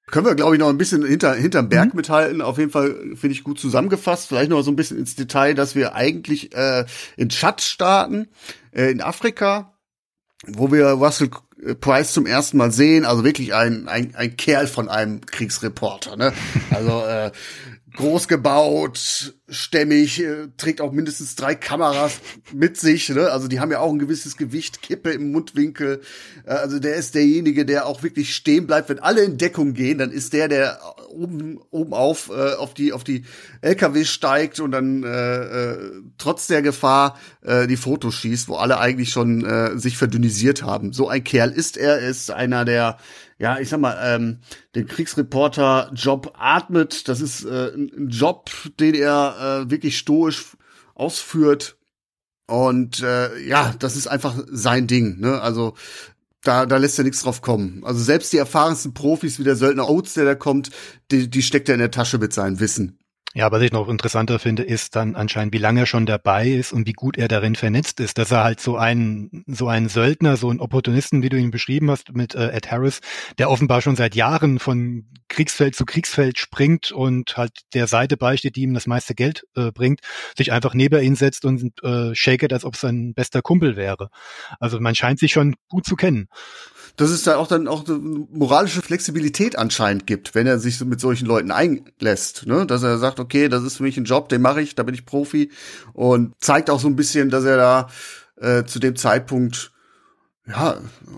Können wir, glaube ich, noch ein bisschen hinter, hinterm Berg mhm. mithalten. Auf jeden Fall finde ich gut zusammengefasst. Vielleicht noch so ein bisschen ins Detail, dass wir eigentlich äh, in Tschad starten, äh, in Afrika, wo wir Russell Price zum ersten Mal sehen, also wirklich ein, ein, ein Kerl von einem Kriegsreporter, ne? Also äh, groß gebaut, stämmig, äh, trägt auch mindestens drei Kameras mit sich. Ne? Also die haben ja auch ein gewisses Gewicht, Kippe im Mundwinkel. Äh, also der ist derjenige, der auch wirklich stehen bleibt. Wenn alle in Deckung gehen, dann ist der, der oben oben auf äh, auf die auf die LKW steigt und dann äh, äh, trotz der Gefahr äh, die Fotos schießt, wo alle eigentlich schon äh, sich verdünnisiert haben. So ein Kerl ist er. Er ist einer der ja, ich sag mal, ähm, den Kriegsreporter-Job atmet. Das ist äh, ein Job, den er äh, wirklich stoisch ausführt. Und äh, ja, das ist einfach sein Ding. Ne? Also da, da lässt er nichts drauf kommen. Also selbst die erfahrensten Profis wie der Söldner Oates, der da kommt, die, die steckt er in der Tasche mit seinem Wissen. Ja, was ich noch interessanter finde, ist dann anscheinend, wie lange er schon dabei ist und wie gut er darin vernetzt ist, dass er halt so ein so ein Söldner, so ein Opportunisten, wie du ihn beschrieben hast mit äh, Ed Harris, der offenbar schon seit Jahren von Kriegsfeld zu Kriegsfeld springt und halt der Seite beisteht, die ihm das meiste Geld äh, bringt, sich einfach neben ihn setzt und äh, shaket, als ob es sein bester Kumpel wäre. Also man scheint sich schon gut zu kennen dass es da auch dann auch eine moralische Flexibilität anscheinend gibt, wenn er sich mit solchen Leuten einlässt, ne? Dass er sagt, okay, das ist für mich ein Job, den mache ich, da bin ich Profi und zeigt auch so ein bisschen, dass er da äh, zu dem Zeitpunkt ja,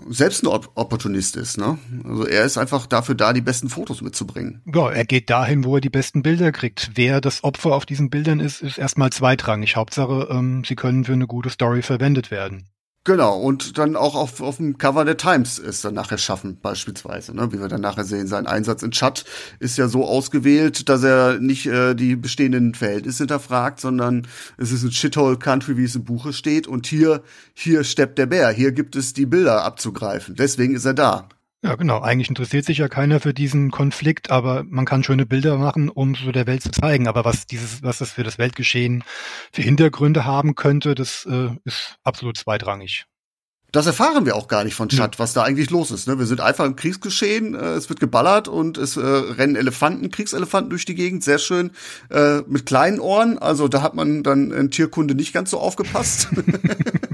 selbst ein Opportunist ist, ne? Also er ist einfach dafür da, die besten Fotos mitzubringen. Ja, er geht dahin, wo er die besten Bilder kriegt. Wer das Opfer auf diesen Bildern ist, ist erstmal zweitrangig. Hauptsache, ähm, sie können für eine gute Story verwendet werden. Genau, und dann auch auf, auf dem Cover der Times ist dann nachher schaffen, beispielsweise, ne? wie wir dann nachher sehen. Sein Einsatz in Chat ist ja so ausgewählt, dass er nicht äh, die bestehenden Verhältnisse hinterfragt, sondern es ist ein Shithole Country, wie es im Buche steht. Und hier, hier steppt der Bär, hier gibt es die Bilder abzugreifen. Deswegen ist er da. Ja, genau. Eigentlich interessiert sich ja keiner für diesen Konflikt, aber man kann schöne Bilder machen, um so der Welt zu zeigen. Aber was dieses, was das für das Weltgeschehen für Hintergründe haben könnte, das äh, ist absolut zweitrangig. Das erfahren wir auch gar nicht von Chad, ja. was da eigentlich los ist. Ne? Wir sind einfach im Kriegsgeschehen, äh, es wird geballert und es äh, rennen Elefanten, Kriegselefanten durch die Gegend, sehr schön, äh, mit kleinen Ohren. Also da hat man dann in Tierkunde nicht ganz so aufgepasst. <laughs>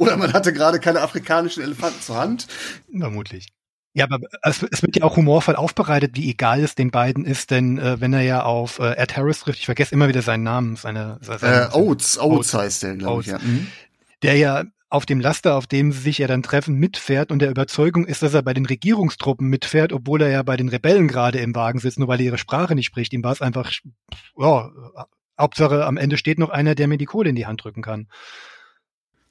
Oder man hatte gerade keine afrikanischen Elefanten zur Hand. Vermutlich. Ja, aber es, es, wird ja auch humorvoll aufbereitet, wie egal es den beiden ist, denn äh, wenn er ja auf äh, Ed Harris trifft, ich vergesse immer wieder seinen Namen, seine, seine äh, Oates, Oates, Oates heißt der, glaube ich. Ja. Mhm. Der ja auf dem Laster, auf dem sie sich ja dann treffen, mitfährt und der Überzeugung ist, dass er bei den Regierungstruppen mitfährt, obwohl er ja bei den Rebellen gerade im Wagen sitzt, nur weil er ihre Sprache nicht spricht. Ihm war es einfach, ja, Hauptsache am Ende steht noch einer, der mir die Kohle in die Hand drücken kann.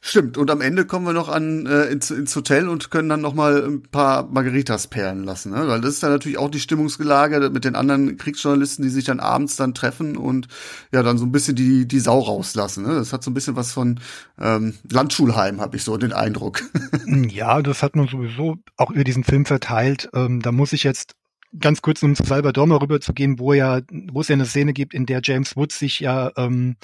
Stimmt, und am Ende kommen wir noch an äh, ins, ins Hotel und können dann noch mal ein paar Margaritas perlen lassen, ne? weil das ist dann natürlich auch die Stimmungsgelage mit den anderen Kriegsjournalisten, die sich dann abends dann treffen und ja dann so ein bisschen die die Sau rauslassen. Ne? Das hat so ein bisschen was von ähm, Landschulheim, habe ich so den Eindruck. ja, das hat man sowieso auch über diesen Film verteilt. Ähm, da muss ich jetzt ganz kurz, um zu Salvador mal rüberzugehen, wo ja, wo es ja eine Szene gibt, in der James Woods sich ja ähm,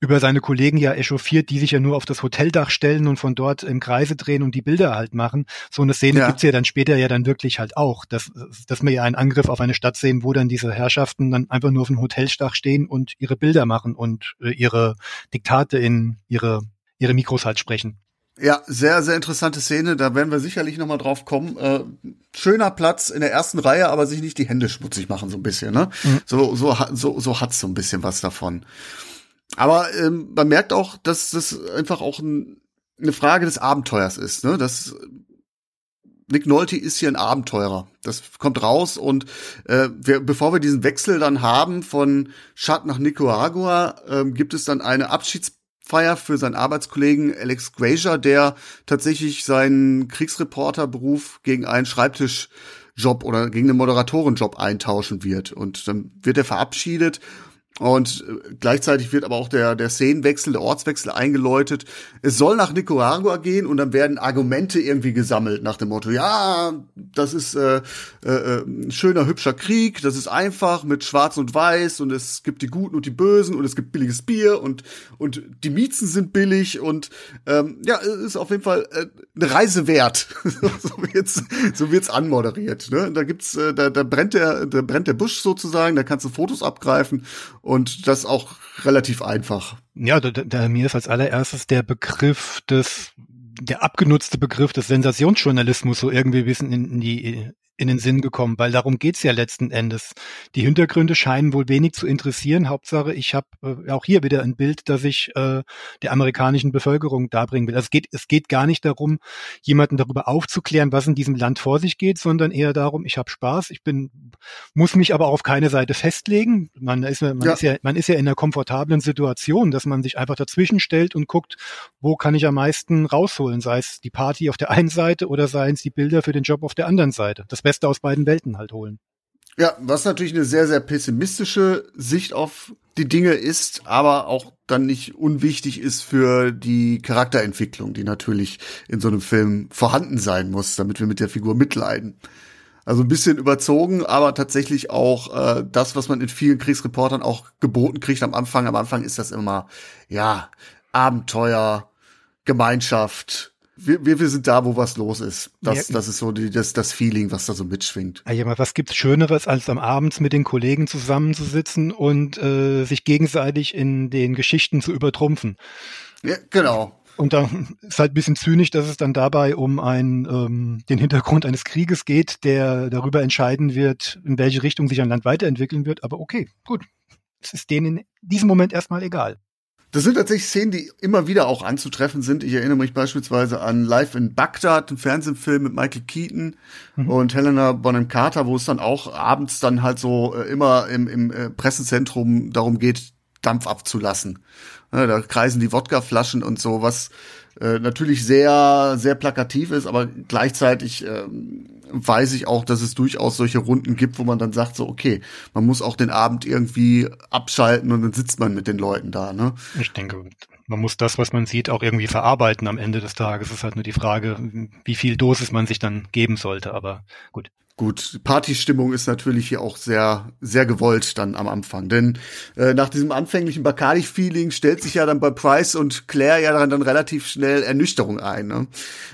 über seine Kollegen ja echauffiert, die sich ja nur auf das Hoteldach stellen und von dort im Kreise drehen und die Bilder halt machen. So eine Szene ja. gibt's ja dann später ja dann wirklich halt auch, dass, dass wir ja einen Angriff auf eine Stadt sehen, wo dann diese Herrschaften dann einfach nur auf dem Hoteldach stehen und ihre Bilder machen und äh, ihre Diktate in ihre, ihre Mikros halt sprechen. Ja, sehr, sehr interessante Szene. Da werden wir sicherlich noch mal drauf kommen. Äh, schöner Platz in der ersten Reihe, aber sich nicht die Hände schmutzig machen so ein bisschen. Ne? Mhm. So, so, so, so hat's so ein bisschen was davon. Aber ähm, man merkt auch, dass das einfach auch ein, eine Frage des Abenteuers ist. Ne? Das Nick Nolte ist hier ein Abenteurer. Das kommt raus und äh, wir, bevor wir diesen Wechsel dann haben von Chad nach Nicaragua, äh, gibt es dann eine Abschiedsfeier für seinen Arbeitskollegen Alex Grazier, der tatsächlich seinen Kriegsreporterberuf gegen einen Schreibtischjob oder gegen einen Moderatorenjob eintauschen wird. Und dann wird er verabschiedet und äh, gleichzeitig wird aber auch der, der Szenenwechsel, der Ortswechsel eingeläutet. Es soll nach Nicaragua gehen und dann werden Argumente irgendwie gesammelt nach dem Motto, ja, das ist äh, äh, äh, ein schöner, hübscher Krieg, das ist einfach mit Schwarz und Weiß und es gibt die Guten und die Bösen und es gibt billiges Bier und, und die Miezen sind billig und ähm, ja, es ist auf jeden Fall äh, eine Reise wert. <laughs> so wird's, so wird's anmoderiert. Ne? Da gibt's, äh, da, da brennt der, da brennt der Busch sozusagen, da kannst du Fotos abgreifen und das auch relativ einfach. Ja, da, da, mir ist als allererstes der Begriff des, der abgenutzte Begriff des Sensationsjournalismus so irgendwie ein bisschen in, in die in den Sinn gekommen, weil darum geht's ja letzten Endes. Die Hintergründe scheinen wohl wenig zu interessieren. Hauptsache, ich habe äh, auch hier wieder ein Bild, das ich äh, der amerikanischen Bevölkerung darbringen will. Also es geht, es geht gar nicht darum, jemanden darüber aufzuklären, was in diesem Land vor sich geht, sondern eher darum, ich habe Spaß, ich bin, muss mich aber auf keine Seite festlegen. Man ist, man, ja. ist ja, man ist ja in einer komfortablen Situation, dass man sich einfach dazwischen stellt und guckt, wo kann ich am meisten rausholen, sei es die Party auf der einen Seite oder seien es die Bilder für den Job auf der anderen Seite. Das Beste aus beiden Welten halt holen. Ja, was natürlich eine sehr, sehr pessimistische Sicht auf die Dinge ist, aber auch dann nicht unwichtig ist für die Charakterentwicklung, die natürlich in so einem Film vorhanden sein muss, damit wir mit der Figur mitleiden. Also ein bisschen überzogen, aber tatsächlich auch äh, das, was man in vielen Kriegsreportern auch geboten kriegt am Anfang. Am Anfang ist das immer, ja, Abenteuer, Gemeinschaft, wir, wir, wir sind da, wo was los ist. Das, ja. das ist so die, das, das Feeling, was da so mitschwingt. Ja, aber was gibt's Schöneres, als am Abend mit den Kollegen zusammenzusitzen und äh, sich gegenseitig in den Geschichten zu übertrumpfen? Ja, genau. Und da <laughs> ist halt ein bisschen zynisch, dass es dann dabei um ein, ähm, den Hintergrund eines Krieges geht, der darüber entscheiden wird, in welche Richtung sich ein Land weiterentwickeln wird. Aber okay, gut. Es ist denen in diesem Moment erstmal egal. Das sind tatsächlich Szenen, die immer wieder auch anzutreffen sind. Ich erinnere mich beispielsweise an Live in Bagdad, einen Fernsehfilm mit Michael Keaton mhm. und Helena Bonham Carter, wo es dann auch abends dann halt so äh, immer im, im äh, Pressezentrum darum geht, Dampf abzulassen. Ja, da kreisen die Wodkaflaschen und so, was äh, natürlich sehr, sehr plakativ ist, aber gleichzeitig ähm, weiß ich auch, dass es durchaus solche Runden gibt, wo man dann sagt, so, okay, man muss auch den Abend irgendwie abschalten und dann sitzt man mit den Leuten da, ne? Ich denke, man muss das, was man sieht, auch irgendwie verarbeiten am Ende des Tages. Es ist halt nur die Frage, wie viel Dosis man sich dann geben sollte. Aber gut. Gut, Partystimmung ist natürlich hier auch sehr, sehr gewollt dann am Anfang. Denn äh, nach diesem anfänglichen Bacardi-Feeling stellt sich ja dann bei Price und Claire ja dann, dann relativ schnell Ernüchterung ein. Ne?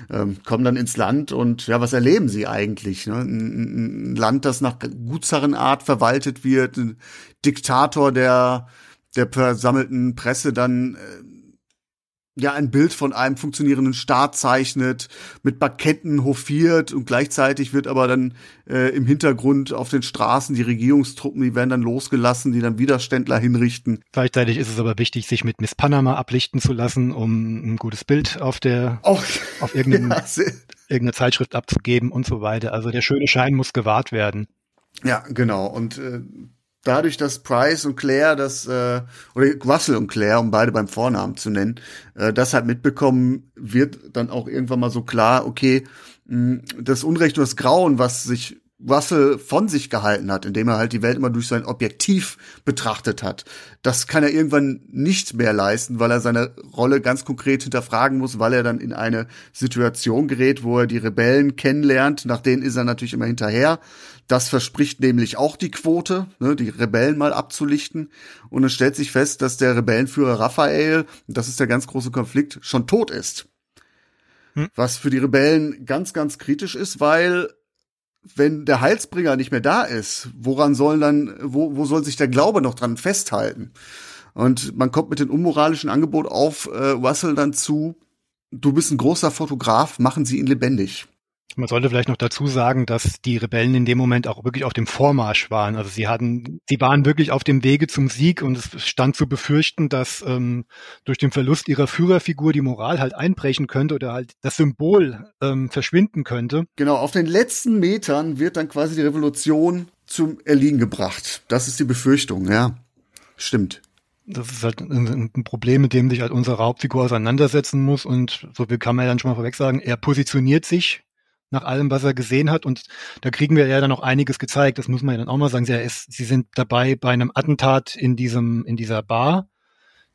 Ähm, kommen dann ins Land und ja, was erleben sie eigentlich? Ne? Ein, ein Land, das nach Gutsherrenart verwaltet wird, ein Diktator, der der versammelten Presse dann äh, ja ein Bild von einem funktionierenden Staat zeichnet, mit Baketten hofiert und gleichzeitig wird aber dann äh, im Hintergrund auf den Straßen die Regierungstruppen, die werden dann losgelassen, die dann Widerständler hinrichten. Gleichzeitig ist es aber wichtig, sich mit Miss Panama ablichten zu lassen, um ein gutes Bild auf der Auch, auf irgendeine, <laughs> ja, irgendeine Zeitschrift abzugeben und so weiter. Also der schöne Schein muss gewahrt werden. Ja, genau. Und äh, dadurch, dass Price und Claire das, äh, oder Russell und Claire, um beide beim Vornamen zu nennen, äh, das halt mitbekommen, wird dann auch irgendwann mal so klar, okay, mh, das Unrecht und das Grauen, was sich Russell von sich gehalten hat, indem er halt die Welt immer durch sein Objektiv betrachtet hat. Das kann er irgendwann nicht mehr leisten, weil er seine Rolle ganz konkret hinterfragen muss, weil er dann in eine Situation gerät, wo er die Rebellen kennenlernt. Nach denen ist er natürlich immer hinterher. Das verspricht nämlich auch die Quote, ne, die Rebellen mal abzulichten. Und es stellt sich fest, dass der Rebellenführer Raphael, das ist der ganz große Konflikt, schon tot ist. Hm. Was für die Rebellen ganz, ganz kritisch ist, weil wenn der Heilsbringer nicht mehr da ist, woran sollen dann, wo, wo soll sich der Glaube noch dran festhalten? Und man kommt mit dem unmoralischen Angebot auf äh, Russell dann zu, du bist ein großer Fotograf, machen Sie ihn lebendig. Man sollte vielleicht noch dazu sagen, dass die Rebellen in dem Moment auch wirklich auf dem Vormarsch waren. Also sie hatten, sie waren wirklich auf dem Wege zum Sieg und es stand zu befürchten, dass ähm, durch den Verlust ihrer Führerfigur die Moral halt einbrechen könnte oder halt das Symbol ähm, verschwinden könnte. Genau, auf den letzten Metern wird dann quasi die Revolution zum Erliegen gebracht. Das ist die Befürchtung, ja. Stimmt das ist halt ein, Problem, mit dem sich halt unsere Hauptfigur auseinandersetzen muss. Und so viel kann man ja dann schon mal vorweg sagen, er positioniert sich nach allem, was er gesehen hat. Und da kriegen wir ja dann noch einiges gezeigt. Das muss man ja dann auch mal sagen. Sie, ist, sie sind dabei bei einem Attentat in diesem, in dieser Bar,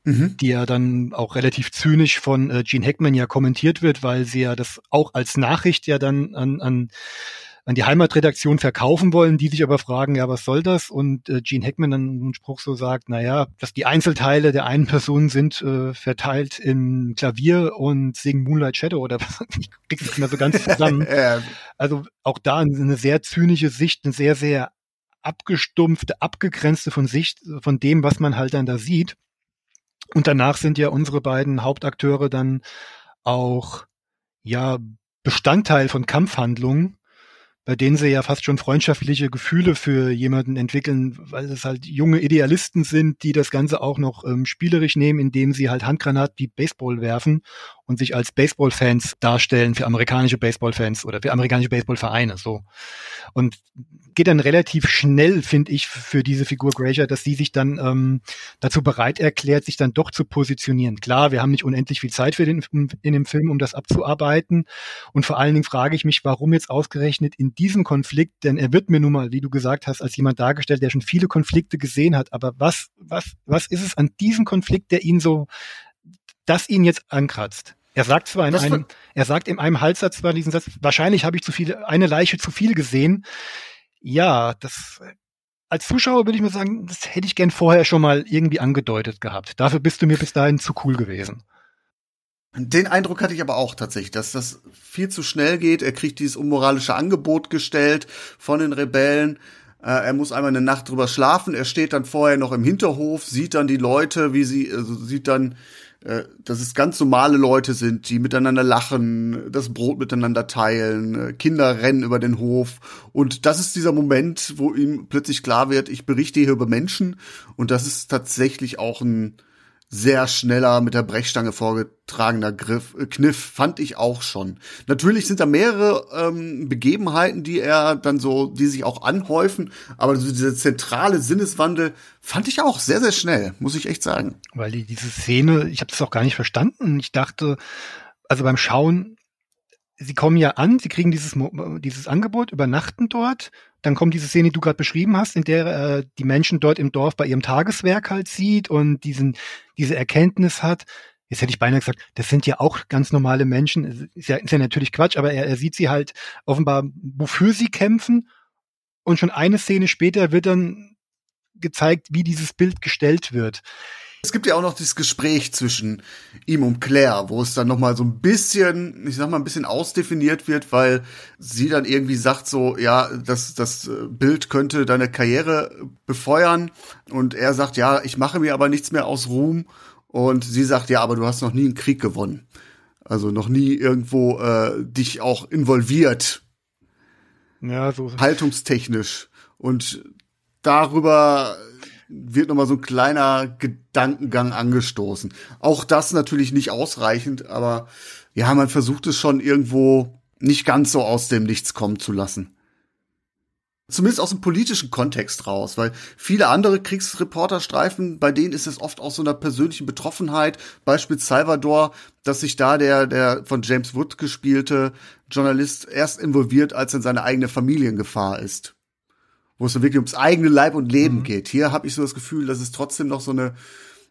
mhm. die ja dann auch relativ zynisch von äh, Gene Hackman ja kommentiert wird, weil sie ja das auch als Nachricht ja dann an, an an die Heimatredaktion verkaufen wollen, die sich aber fragen, ja, was soll das? Und äh, Gene Hackman dann einen Spruch so sagt, na ja, dass die Einzelteile der einen Person sind äh, verteilt in Klavier und singen Moonlight Shadow oder <laughs> was, ich krieg's nicht mehr so ganz zusammen. <laughs> also auch da eine sehr zynische Sicht, eine sehr, sehr abgestumpfte, abgegrenzte von Sicht von dem, was man halt dann da sieht. Und danach sind ja unsere beiden Hauptakteure dann auch ja Bestandteil von Kampfhandlungen bei denen sie ja fast schon freundschaftliche Gefühle für jemanden entwickeln, weil es halt junge Idealisten sind, die das Ganze auch noch ähm, spielerisch nehmen, indem sie halt Handgranaten wie Baseball werfen und sich als Baseballfans darstellen für amerikanische Baseballfans oder für amerikanische Baseballvereine. So. Und geht dann relativ schnell, finde ich, für diese Figur Grazer, dass sie sich dann ähm, dazu bereit erklärt, sich dann doch zu positionieren. Klar, wir haben nicht unendlich viel Zeit für den in dem Film, um das abzuarbeiten. Und vor allen Dingen frage ich mich, warum jetzt ausgerechnet in diesem Konflikt, denn er wird mir nun mal, wie du gesagt hast, als jemand dargestellt, der schon viele Konflikte gesehen hat. Aber was, was, was ist es an diesem Konflikt, der ihn so, das ihn jetzt ankratzt? Er sagt zwar in das einem, er sagt in einem Halssatz zwar diesen Satz, wahrscheinlich habe ich zu viel, eine Leiche zu viel gesehen. Ja, das als Zuschauer würde ich mir sagen, das hätte ich gern vorher schon mal irgendwie angedeutet gehabt. Dafür bist du mir bis dahin zu cool gewesen. Den Eindruck hatte ich aber auch tatsächlich, dass das viel zu schnell geht. Er kriegt dieses unmoralische Angebot gestellt von den Rebellen. Äh, er muss einmal eine Nacht drüber schlafen. Er steht dann vorher noch im Hinterhof, sieht dann die Leute, wie sie, also sieht dann dass es ganz normale Leute sind, die miteinander lachen, das Brot miteinander teilen, äh, Kinder rennen über den Hof. Und das ist dieser Moment, wo ihm plötzlich klar wird, ich berichte hier über Menschen. Und das ist tatsächlich auch ein sehr schneller mit der Brechstange vorgetragener Griff, äh, Kniff, fand ich auch schon. Natürlich sind da mehrere ähm, Begebenheiten, die er dann so, die sich auch anhäufen, aber so dieser zentrale Sinneswandel fand ich auch sehr, sehr schnell, muss ich echt sagen. Weil die, diese Szene, ich habe das auch gar nicht verstanden. Ich dachte, also beim Schauen, sie kommen ja an, sie kriegen dieses, dieses Angebot, übernachten dort dann kommt diese Szene, die du gerade beschrieben hast, in der äh, die Menschen dort im Dorf bei ihrem Tageswerk halt sieht und diesen, diese Erkenntnis hat, jetzt hätte ich beinahe gesagt, das sind ja auch ganz normale Menschen. Ist ja, ist ja natürlich Quatsch, aber er, er sieht sie halt offenbar, wofür sie kämpfen. Und schon eine Szene später wird dann gezeigt, wie dieses Bild gestellt wird. Es gibt ja auch noch dieses Gespräch zwischen ihm und Claire, wo es dann noch mal so ein bisschen, ich sag mal, ein bisschen ausdefiniert wird, weil sie dann irgendwie sagt so, ja, das, das Bild könnte deine Karriere befeuern und er sagt, ja, ich mache mir aber nichts mehr aus Ruhm und sie sagt, ja, aber du hast noch nie einen Krieg gewonnen. Also noch nie irgendwo äh, dich auch involviert. Ja, so. Haltungstechnisch. Und darüber wird nochmal so ein kleiner Gedankengang angestoßen. Auch das natürlich nicht ausreichend, aber ja, man versucht es schon irgendwo nicht ganz so aus dem Nichts kommen zu lassen. Zumindest aus dem politischen Kontext raus, weil viele andere Kriegsreporterstreifen, bei denen ist es oft aus so einer persönlichen Betroffenheit, Beispiel Salvador, dass sich da der, der von James Wood gespielte Journalist erst involviert, als in seine eigene Familiengefahr ist wo es so wirklich ums eigene Leib und Leben mhm. geht. Hier habe ich so das Gefühl, dass es trotzdem noch so eine,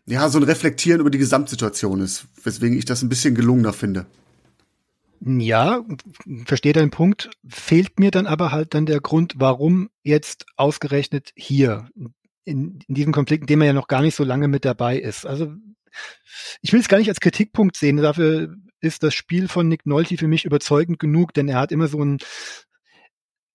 ja, so ein Reflektieren über die Gesamtsituation ist, weswegen ich das ein bisschen gelungener finde. Ja, verstehe deinen Punkt. Fehlt mir dann aber halt dann der Grund, warum jetzt ausgerechnet hier in, in diesem Konflikt, in dem er ja noch gar nicht so lange mit dabei ist. Also ich will es gar nicht als Kritikpunkt sehen. Dafür ist das Spiel von Nick Nolte für mich überzeugend genug, denn er hat immer so ein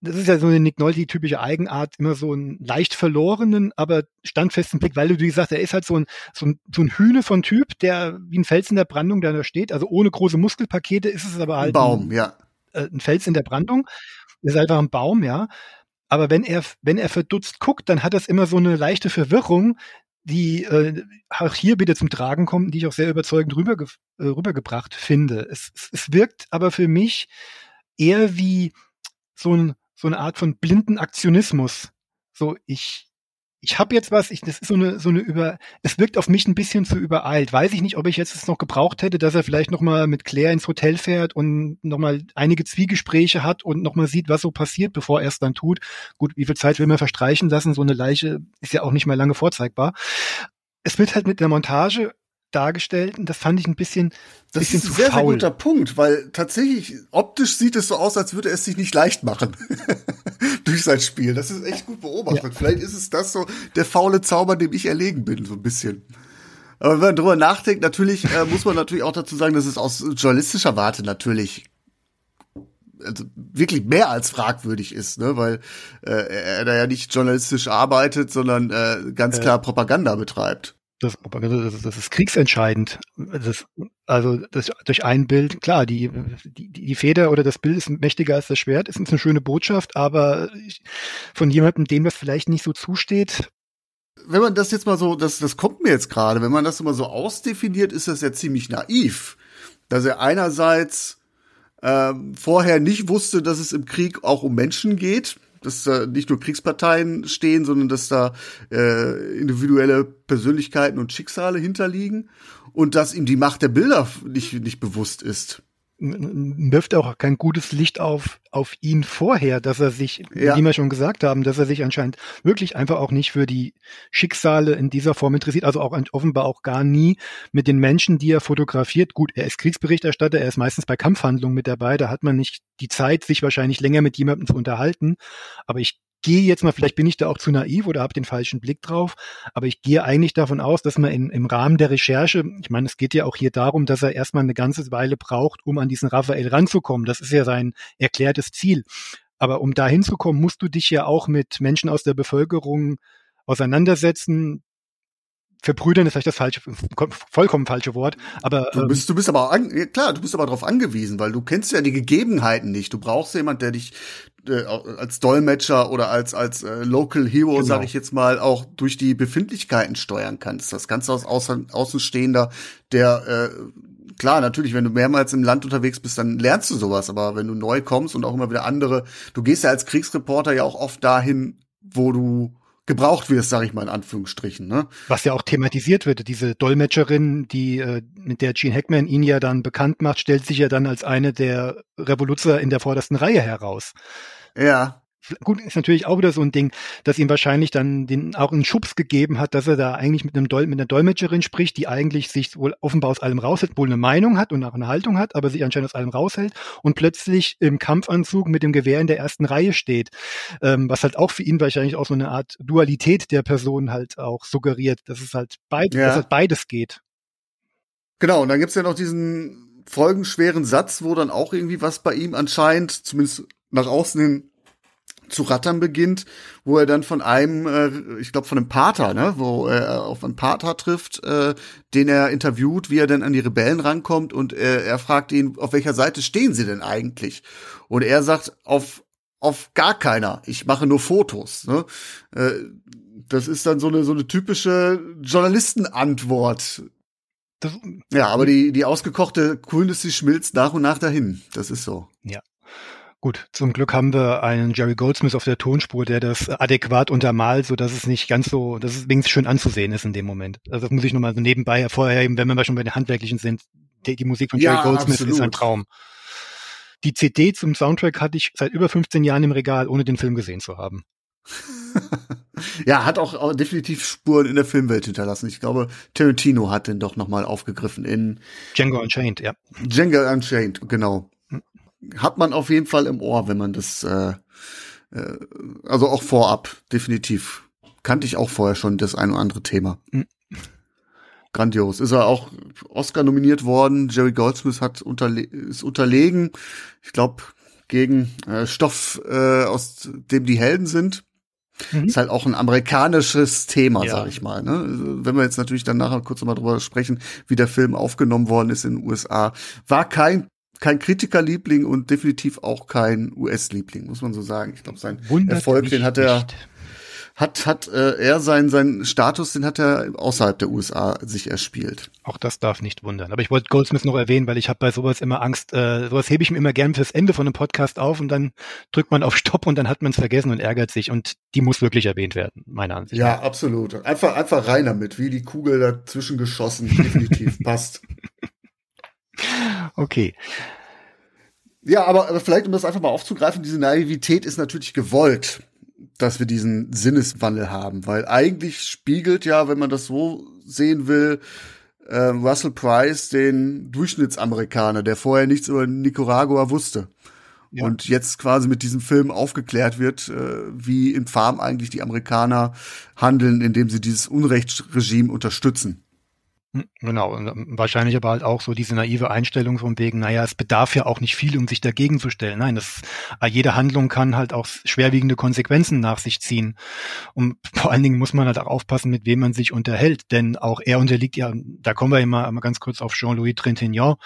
das ist ja so eine Nick Nolte-typische Eigenart, immer so einen leicht verlorenen, aber standfesten Blick, weil du, wie gesagt, er ist halt so ein, so ein, so ein Hühne von Typ, der wie ein Fels in der Brandung da steht. Also ohne große Muskelpakete ist es aber halt ein Baum, ein, ja. Äh, ein Fels in der Brandung. ist einfach ein Baum, ja. Aber wenn er, wenn er verdutzt guckt, dann hat das immer so eine leichte Verwirrung, die äh, auch hier bitte zum Tragen kommt, die ich auch sehr überzeugend rüberge äh, rübergebracht finde. Es, es wirkt aber für mich eher wie so ein so eine Art von blinden Aktionismus. So, ich, ich habe jetzt was, ich, das ist so eine, so eine über, es wirkt auf mich ein bisschen zu übereilt. Weiß ich nicht, ob ich jetzt es noch gebraucht hätte, dass er vielleicht nochmal mit Claire ins Hotel fährt und nochmal einige Zwiegespräche hat und nochmal sieht, was so passiert, bevor er es dann tut. Gut, wie viel Zeit will man verstreichen lassen? So eine Leiche ist ja auch nicht mehr lange vorzeigbar. Es wird halt mit der Montage dargestellt und das fand ich ein bisschen das bisschen ist ein sehr, faul. sehr guter Punkt, weil tatsächlich optisch sieht es so aus, als würde es sich nicht leicht machen <laughs> durch sein Spiel. Das ist echt gut beobachtet. Ja. Vielleicht ist es das so der faule Zauber, dem ich erlegen bin, so ein bisschen. Aber wenn man drüber nachdenkt, natürlich äh, muss man natürlich auch dazu sagen, dass es aus journalistischer Warte natürlich also wirklich mehr als fragwürdig ist, ne, weil äh, er da ja nicht journalistisch arbeitet, sondern äh, ganz klar Propaganda betreibt. Das, das, das ist kriegsentscheidend. Das, also das, durch ein Bild, klar, die, die, die Feder oder das Bild ist mächtiger als das Schwert, ist eine schöne Botschaft, aber von jemandem, dem das vielleicht nicht so zusteht. Wenn man das jetzt mal so, das, das kommt mir jetzt gerade, wenn man das immer so ausdefiniert, ist das ja ziemlich naiv. Dass er einerseits ähm, vorher nicht wusste, dass es im Krieg auch um Menschen geht, dass da nicht nur Kriegsparteien stehen, sondern dass da äh, individuelle Persönlichkeiten und Schicksale hinterliegen und dass ihm die Macht der Bilder nicht, nicht bewusst ist wirft auch kein gutes Licht auf, auf ihn vorher, dass er sich, ja. wie wir schon gesagt haben, dass er sich anscheinend wirklich einfach auch nicht für die Schicksale in dieser Form interessiert, also auch offenbar auch gar nie mit den Menschen, die er fotografiert. Gut, er ist Kriegsberichterstatter, er ist meistens bei Kampfhandlungen mit dabei, da hat man nicht die Zeit, sich wahrscheinlich länger mit jemandem zu unterhalten. Aber ich gehe jetzt mal, vielleicht bin ich da auch zu naiv oder habe den falschen Blick drauf, aber ich gehe eigentlich davon aus, dass man in, im Rahmen der Recherche, ich meine, es geht ja auch hier darum, dass er erstmal eine ganze Weile braucht, um an diesen Raphael ranzukommen. Das ist ja sein erklärtes Ziel. Aber um da hinzukommen, musst du dich ja auch mit Menschen aus der Bevölkerung auseinandersetzen, verbrüdern ist vielleicht das falsche, vollkommen falsche Wort, aber du bist, du bist aber an, klar, du bist aber darauf angewiesen, weil du kennst ja die Gegebenheiten nicht. Du brauchst jemand, der dich äh, als Dolmetscher oder als als äh, Local Hero, genau. sage ich jetzt mal, auch durch die Befindlichkeiten steuern kannst. Das Ganze aus Außen, Außenstehender, der äh, klar, natürlich, wenn du mehrmals im Land unterwegs bist, dann lernst du sowas. Aber wenn du neu kommst und auch immer wieder andere, du gehst ja als Kriegsreporter ja auch oft dahin, wo du gebraucht wirst, sage ich mal in Anführungsstrichen. Ne? Was ja auch thematisiert wird, diese Dolmetscherin, die äh, mit der Gene Hackman ihn ja dann bekannt macht, stellt sich ja dann als eine der Revoluzer in der vordersten Reihe heraus. Ja. Gut, ist natürlich auch wieder so ein Ding, dass ihm wahrscheinlich dann den auch einen Schubs gegeben hat, dass er da eigentlich mit einem Dol mit einer Dolmetscherin spricht, die eigentlich sich wohl offenbar aus allem raushält, wohl eine Meinung hat und auch eine Haltung hat, aber sich anscheinend aus allem raushält und plötzlich im Kampfanzug mit dem Gewehr in der ersten Reihe steht, ähm, was halt auch für ihn wahrscheinlich auch so eine Art Dualität der Person halt auch suggeriert, dass es halt beid ja. dass halt beides geht. Genau, und dann gibt's ja noch diesen folgenschweren Satz, wo dann auch irgendwie was bei ihm anscheinend, zumindest nach außen hin, zu rattern beginnt, wo er dann von einem, äh, ich glaube von einem Pater, ne, wo er auf einen Pater trifft, äh, den er interviewt, wie er denn an die Rebellen rankommt und äh, er fragt ihn, auf welcher Seite stehen sie denn eigentlich? Und er sagt, auf auf gar keiner. Ich mache nur Fotos. Ne? Äh, das ist dann so eine so eine typische Journalistenantwort. Das, ja, aber die die ausgekochte Coolness, die schmilzt nach und nach dahin. Das ist so. Ja. Gut, zum Glück haben wir einen Jerry Goldsmith auf der Tonspur, der das adäquat untermalt, so dass es nicht ganz so, dass es wenigstens schön anzusehen ist in dem Moment. Also das muss ich nochmal so nebenbei hervorheben, wenn wir schon bei den Handwerklichen sind. Die, die Musik von Jerry ja, Goldsmith absolut. ist ein Traum. Die CD zum Soundtrack hatte ich seit über 15 Jahren im Regal, ohne den Film gesehen zu haben. <laughs> ja, hat auch, auch, definitiv Spuren in der Filmwelt hinterlassen. Ich glaube, Tarantino hat den doch nochmal aufgegriffen in Django Unchained, ja. Django Unchained, genau hat man auf jeden Fall im Ohr, wenn man das, äh, äh, also auch vorab, definitiv. Kannte ich auch vorher schon das ein oder andere Thema. Mhm. Grandios. Ist er auch Oscar nominiert worden. Jerry Goldsmith hat unterle ist unterlegen. Ich glaube, gegen äh, Stoff, äh, aus dem die Helden sind. Mhm. Ist halt auch ein amerikanisches Thema, ja. sag ich mal. Ne? Also, wenn wir jetzt natürlich dann nachher kurz nochmal drüber sprechen, wie der Film aufgenommen worden ist in den USA, war kein kein Kritikerliebling und definitiv auch kein US-Liebling, muss man so sagen. Ich glaube, sein Wundert Erfolg, den hat er, nicht. hat, hat äh, er seinen, seinen Status, den hat er außerhalb der USA sich erspielt. Auch das darf nicht wundern. Aber ich wollte Goldsmith noch erwähnen, weil ich habe bei sowas immer Angst, äh, sowas hebe ich mir immer gern fürs Ende von einem Podcast auf und dann drückt man auf Stopp und dann hat man es vergessen und ärgert sich und die muss wirklich erwähnt werden, meiner Ansicht Ja, nach. absolut. Einfach, einfach rein damit, wie die Kugel dazwischen geschossen, definitiv <laughs> passt. Okay. Ja, aber, aber vielleicht, um das einfach mal aufzugreifen, diese Naivität ist natürlich gewollt, dass wir diesen Sinneswandel haben, weil eigentlich spiegelt ja, wenn man das so sehen will, äh, Russell Price den Durchschnittsamerikaner, der vorher nichts über Nicaragua wusste. Ja. Und jetzt quasi mit diesem Film aufgeklärt wird, äh, wie im Farm eigentlich die Amerikaner handeln, indem sie dieses Unrechtsregime unterstützen. Hm, genau, und ähm, wahrscheinlich aber halt auch so diese naive Einstellung von wegen, naja, es bedarf ja auch nicht viel, um sich dagegen zu stellen. Nein, das, äh, jede Handlung kann halt auch schwerwiegende Konsequenzen nach sich ziehen. Und <laughs> vor allen Dingen muss man halt auch aufpassen, mit wem man sich unterhält, denn auch er unterliegt ja, da kommen wir immer mal ganz kurz auf Jean-Louis Trintignant,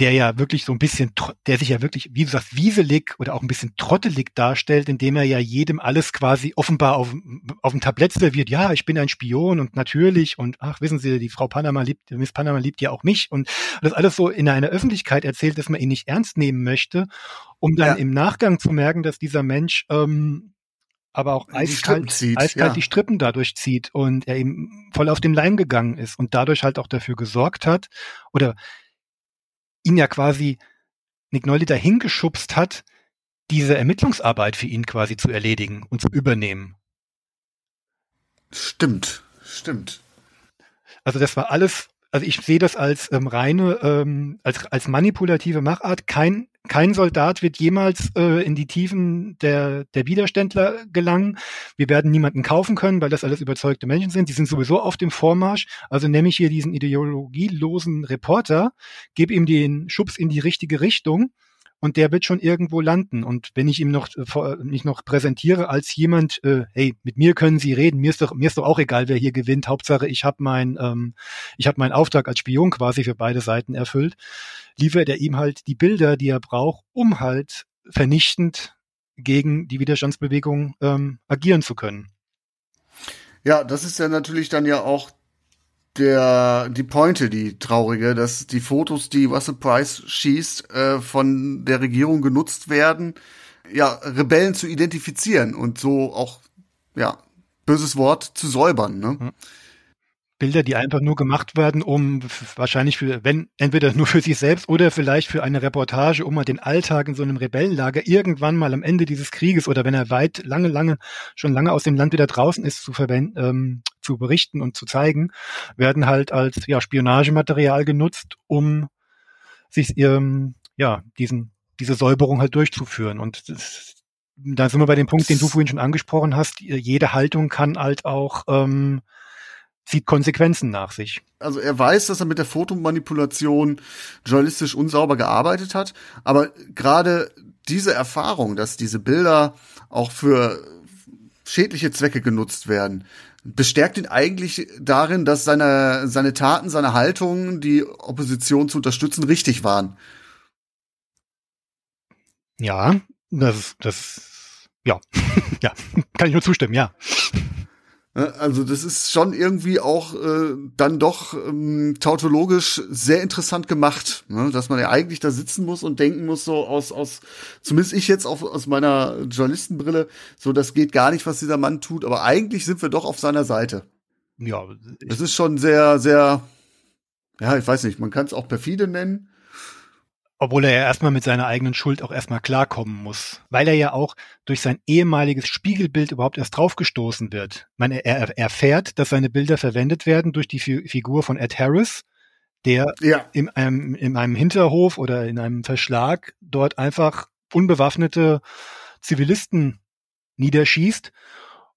der ja wirklich so ein bisschen, der sich ja wirklich, wie du sagst, wieselig oder auch ein bisschen trottelig darstellt, indem er ja jedem alles quasi offenbar auf, auf dem Tablett serviert. Ja, ich bin ein Spion und natürlich und ach, wissen Sie, die Frau Panama liebt, Miss Panama liebt ja auch mich und das alles so in einer Öffentlichkeit erzählt, dass man ihn nicht ernst nehmen möchte, um dann ja. im Nachgang zu merken, dass dieser Mensch ähm, aber auch eiskalt, zieht, eiskalt ja. die Strippen dadurch zieht und er ihm voll auf den Leim gegangen ist und dadurch halt auch dafür gesorgt hat oder ihn ja quasi Nick Nolte dahin geschubst hat, diese Ermittlungsarbeit für ihn quasi zu erledigen und zu übernehmen. Stimmt, stimmt. Also das war alles, also ich sehe das als ähm, reine, ähm, als, als manipulative Machart. Kein kein Soldat wird jemals äh, in die Tiefen der, der Widerständler gelangen. Wir werden niemanden kaufen können, weil das alles überzeugte Menschen sind. Die sind sowieso auf dem Vormarsch. Also nehme ich hier diesen ideologielosen Reporter, gebe ihm den Schubs in die richtige Richtung und der wird schon irgendwo landen. Und wenn ich ihm noch äh, mich noch präsentiere als jemand, äh, hey, mit mir können Sie reden, mir ist doch mir ist doch auch egal, wer hier gewinnt. Hauptsache, ich habe mein ähm, ich habe meinen Auftrag als Spion quasi für beide Seiten erfüllt. Liefert er ihm halt die Bilder, die er braucht, um halt vernichtend gegen die Widerstandsbewegung ähm, agieren zu können. Ja, das ist ja natürlich dann ja auch der die Pointe, die traurige, dass die Fotos, die Russell Price schießt, äh, von der Regierung genutzt werden, ja, Rebellen zu identifizieren und so auch, ja, böses Wort, zu säubern, ne? Bilder, die einfach nur gemacht werden, um wahrscheinlich für, wenn, entweder nur für sich selbst oder vielleicht für eine Reportage, um mal den Alltag in so einem Rebellenlager irgendwann mal am Ende dieses Krieges oder wenn er weit, lange, lange, schon lange aus dem Land wieder draußen ist, zu verwenden, ähm, zu berichten und zu zeigen, werden halt als ja, Spionagematerial genutzt, um sich ähm, ja, diesen, diese Säuberung halt durchzuführen. Und das, da sind wir bei dem Punkt, den du vorhin schon angesprochen hast. Jede Haltung kann halt auch ähm, zieht Konsequenzen nach sich. Also er weiß, dass er mit der Fotomanipulation journalistisch unsauber gearbeitet hat, aber gerade diese Erfahrung, dass diese Bilder auch für schädliche Zwecke genutzt werden, bestärkt ihn eigentlich darin, dass seine, seine Taten, seine Haltung, die Opposition zu unterstützen, richtig waren. Ja, das, das, ja, <laughs> ja, kann ich nur zustimmen, ja. Ne, also das ist schon irgendwie auch äh, dann doch ähm, tautologisch sehr interessant gemacht, ne? dass man ja eigentlich da sitzen muss und denken muss so aus aus zumindest ich jetzt auf, aus meiner Journalistenbrille so das geht gar nicht was dieser Mann tut, aber eigentlich sind wir doch auf seiner Seite. Ja, es ist schon sehr sehr ja ich weiß nicht, man kann es auch perfide nennen, obwohl er ja erstmal mit seiner eigenen Schuld auch erstmal klarkommen muss, weil er ja auch durch sein ehemaliges Spiegelbild überhaupt erst draufgestoßen wird. Man, er, er erfährt, dass seine Bilder verwendet werden durch die Figur von Ed Harris, der ja. in, einem, in einem Hinterhof oder in einem Verschlag dort einfach unbewaffnete Zivilisten niederschießt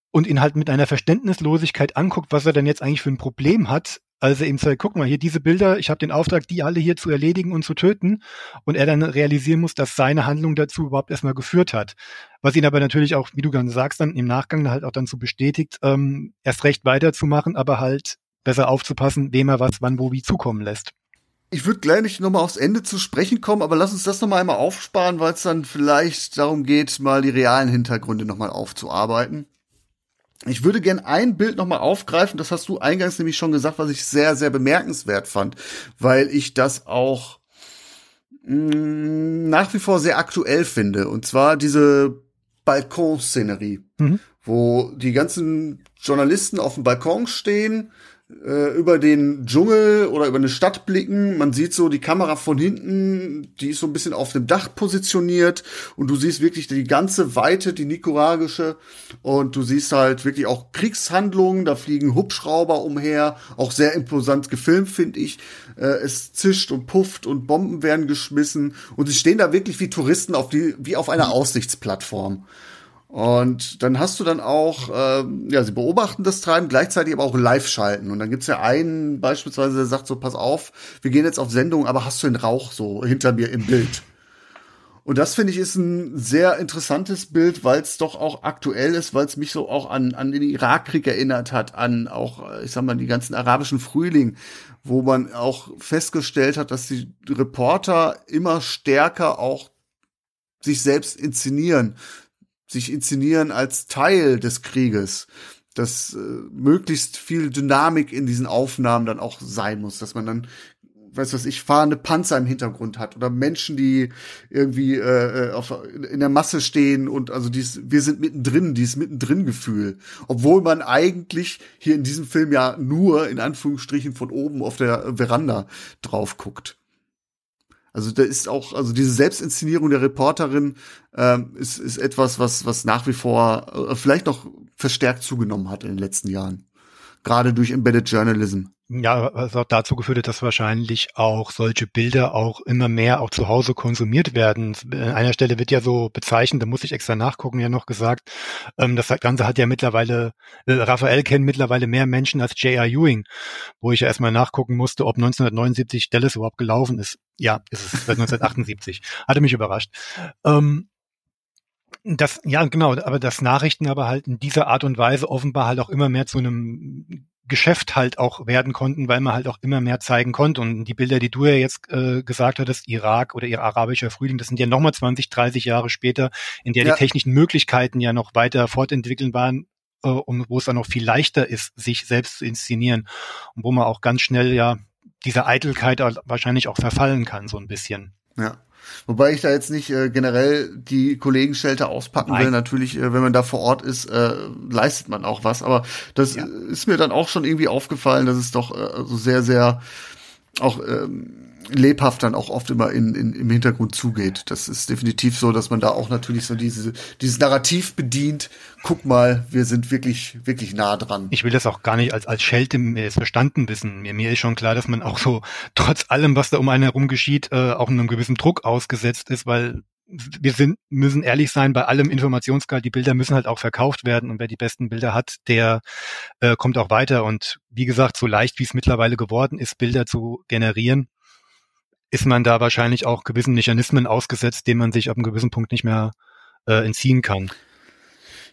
und ihn halt mit einer Verständnislosigkeit anguckt, was er denn jetzt eigentlich für ein Problem hat, also ihm sagt, guck mal, hier diese Bilder, ich habe den Auftrag, die alle hier zu erledigen und zu töten. Und er dann realisieren muss, dass seine Handlung dazu überhaupt erstmal geführt hat. Was ihn aber natürlich auch, wie du gerade sagst, dann im Nachgang halt auch dann so bestätigt, ähm, erst recht weiterzumachen, aber halt besser aufzupassen, wem er was, wann, wo, wie zukommen lässt. Ich würde gleich nicht nochmal aufs Ende zu sprechen kommen, aber lass uns das nochmal einmal aufsparen, weil es dann vielleicht darum geht, mal die realen Hintergründe nochmal aufzuarbeiten. Ich würde gern ein Bild nochmal aufgreifen, das hast du eingangs nämlich schon gesagt, was ich sehr, sehr bemerkenswert fand, weil ich das auch mh, mm, nach wie vor sehr aktuell finde. Und zwar diese Balkonszenerie, mhm. wo die ganzen Journalisten auf dem Balkon stehen, äh, über den Dschungel oder über eine Stadt blicken. Man sieht so die Kamera von hinten, die ist so ein bisschen auf dem Dach positioniert und du siehst wirklich die ganze Weite, die nicaragische und du siehst halt wirklich auch Kriegshandlungen, da fliegen Hubschrauber umher, auch sehr imposant gefilmt, finde ich. Äh, es zischt und pufft und Bomben werden geschmissen und sie stehen da wirklich wie Touristen auf die, wie auf einer Aussichtsplattform. Und dann hast du dann auch, ähm, ja, sie beobachten das Treiben, gleichzeitig aber auch live schalten. Und dann gibt's ja einen beispielsweise, der sagt so, pass auf, wir gehen jetzt auf Sendung, aber hast du den Rauch so hinter mir im Bild? Und das finde ich ist ein sehr interessantes Bild, weil es doch auch aktuell ist, weil es mich so auch an, an den Irakkrieg erinnert hat, an auch, ich sag mal, die ganzen arabischen Frühling, wo man auch festgestellt hat, dass die Reporter immer stärker auch sich selbst inszenieren, sich inszenieren als Teil des Krieges, dass äh, möglichst viel Dynamik in diesen Aufnahmen dann auch sein muss, dass man dann weiß was ich, fahrende Panzer im Hintergrund hat oder Menschen, die irgendwie äh, äh auf, in der Masse stehen und also dies, wir sind mittendrin, dieses mittendrin Gefühl. Obwohl man eigentlich hier in diesem Film ja nur in Anführungsstrichen von oben auf der Veranda drauf guckt. Also da ist auch, also diese Selbstinszenierung der Reporterin ähm, ist, ist etwas, was, was nach wie vor äh, vielleicht noch verstärkt zugenommen hat in den letzten Jahren. Gerade durch Embedded Journalism. Ja, was auch dazu geführt hat, dass wahrscheinlich auch solche Bilder auch immer mehr auch zu Hause konsumiert werden. An einer Stelle wird ja so bezeichnet, da muss ich extra nachgucken, ja noch gesagt, ähm, das Ganze hat ja mittlerweile, äh, Raphael kennt mittlerweile mehr Menschen als J.R. Ewing, wo ich ja erstmal nachgucken musste, ob 1979 Dallas überhaupt gelaufen ist. Ja, ist es seit 1978. Hatte mich überrascht. Ähm, das, ja, genau, aber das Nachrichten aber halt in dieser Art und Weise offenbar halt auch immer mehr zu einem Geschäft halt auch werden konnten, weil man halt auch immer mehr zeigen konnte. Und die Bilder, die du ja jetzt äh, gesagt hattest, Irak oder ihr arabischer Frühling, das sind ja nochmal 20, 30 Jahre später, in der ja. die technischen Möglichkeiten ja noch weiter fortentwickeln waren, äh, und wo es dann noch viel leichter ist, sich selbst zu inszenieren. Und wo man auch ganz schnell ja dieser Eitelkeit wahrscheinlich auch verfallen kann, so ein bisschen. Ja. Wobei ich da jetzt nicht äh, generell die Kollegenschelte auspacken Nein. will. Natürlich, äh, wenn man da vor Ort ist, äh, leistet man auch was. Aber das ja. ist mir dann auch schon irgendwie aufgefallen, dass es doch äh, so sehr, sehr auch ähm, lebhaft dann auch oft immer in, in, im Hintergrund zugeht. Das ist definitiv so, dass man da auch natürlich so diese, dieses Narrativ bedient. Guck mal, wir sind wirklich, wirklich nah dran. Ich will das auch gar nicht als, als Schelte verstanden wissen. Mir, mir ist schon klar, dass man auch so trotz allem, was da um einen herum geschieht, äh, auch einem gewissen Druck ausgesetzt ist, weil wir sind, müssen ehrlich sein, bei allem Informationsgehalt, die Bilder müssen halt auch verkauft werden und wer die besten Bilder hat, der äh, kommt auch weiter. Und wie gesagt, so leicht wie es mittlerweile geworden ist, Bilder zu generieren, ist man da wahrscheinlich auch gewissen Mechanismen ausgesetzt, denen man sich ab einem gewissen Punkt nicht mehr äh, entziehen kann.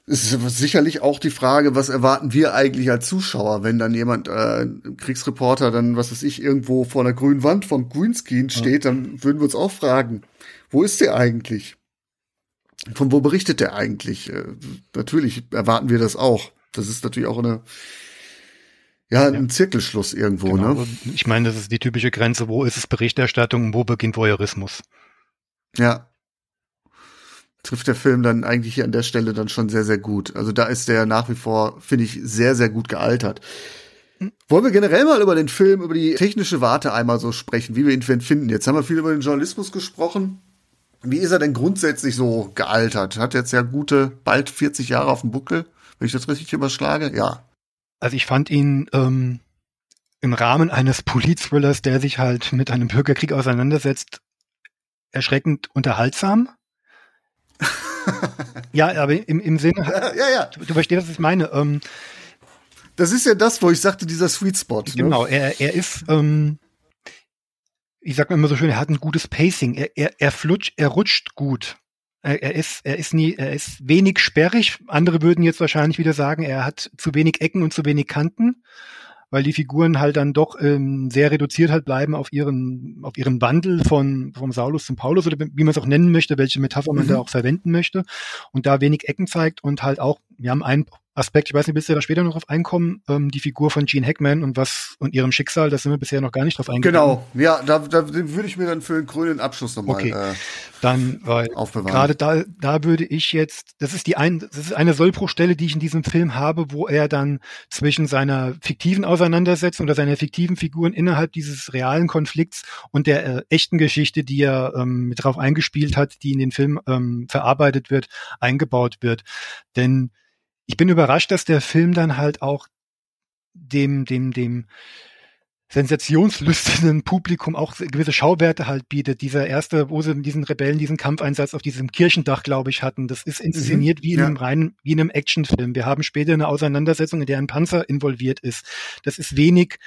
Es ist sicherlich auch die Frage, was erwarten wir eigentlich als Zuschauer, wenn dann jemand, äh, Kriegsreporter, dann, was weiß ich, irgendwo vor einer grünen Wand von Greenscreen steht, ja. dann würden wir uns auch fragen, wo ist der eigentlich? Von wo berichtet der eigentlich? Äh, natürlich erwarten wir das auch. Das ist natürlich auch eine ja, ein Zirkelschluss irgendwo, genau. ne? Ich meine, das ist die typische Grenze, wo ist es Berichterstattung und wo beginnt Voyeurismus? Ja. Trifft der Film dann eigentlich hier an der Stelle dann schon sehr, sehr gut. Also da ist der nach wie vor, finde ich, sehr, sehr gut gealtert. Hm. Wollen wir generell mal über den Film, über die technische Warte einmal so sprechen, wie wir ihn finden? Jetzt haben wir viel über den Journalismus gesprochen. Wie ist er denn grundsätzlich so gealtert? Hat jetzt ja gute, bald 40 Jahre auf dem Buckel, wenn ich das richtig überschlage? Ja. Also ich fand ihn ähm, im Rahmen eines Polit-Thrillers, der sich halt mit einem Bürgerkrieg auseinandersetzt, erschreckend unterhaltsam. <laughs> ja, aber im, im Sinne, ja, ja, ja. Du, du, verstehst, was ich meine. Ähm, das ist ja das, wo ich sagte, dieser Sweet Spot. Ne? Genau, er, er ist, ähm, ich sag mal immer so schön, er hat ein gutes Pacing. Er, er, er flutscht, er rutscht gut. Er ist, er ist nie, er ist wenig sperrig. Andere würden jetzt wahrscheinlich wieder sagen, er hat zu wenig Ecken und zu wenig Kanten, weil die Figuren halt dann doch ähm, sehr reduziert halt bleiben auf ihren, auf ihren Wandel von vom Saulus zum Paulus oder wie man es auch nennen möchte, welche Metapher man mhm. da auch verwenden möchte und da wenig Ecken zeigt und halt auch, wir haben einen Aspekt, ich weiß nicht, bis wir da später noch drauf einkommen, ähm, die Figur von Gene Hackman und was und ihrem Schicksal, da sind wir bisher noch gar nicht drauf eingegangen. Genau, ja, da, da würde ich mir dann für einen grünen Abschluss nochmal okay. äh, dann, weil aufbewahren. gerade da, da würde ich jetzt, das ist die ein, das ist eine Sollbruchstelle, die ich in diesem Film habe, wo er dann zwischen seiner fiktiven Auseinandersetzung oder seiner fiktiven Figuren innerhalb dieses realen Konflikts und der äh, echten Geschichte, die er ähm, mit drauf eingespielt hat, die in den Film ähm, verarbeitet wird, eingebaut wird. Denn ich bin überrascht, dass der Film dann halt auch dem, dem, dem sensationslüsternen Publikum auch gewisse Schauwerte halt bietet. Dieser erste, wo sie diesen Rebellen diesen Kampfeinsatz auf diesem Kirchendach, glaube ich, hatten, das ist inszeniert mhm, wie in ja. einem reinen, wie in einem Actionfilm. Wir haben später eine Auseinandersetzung, in der ein Panzer involviert ist. Das ist wenig,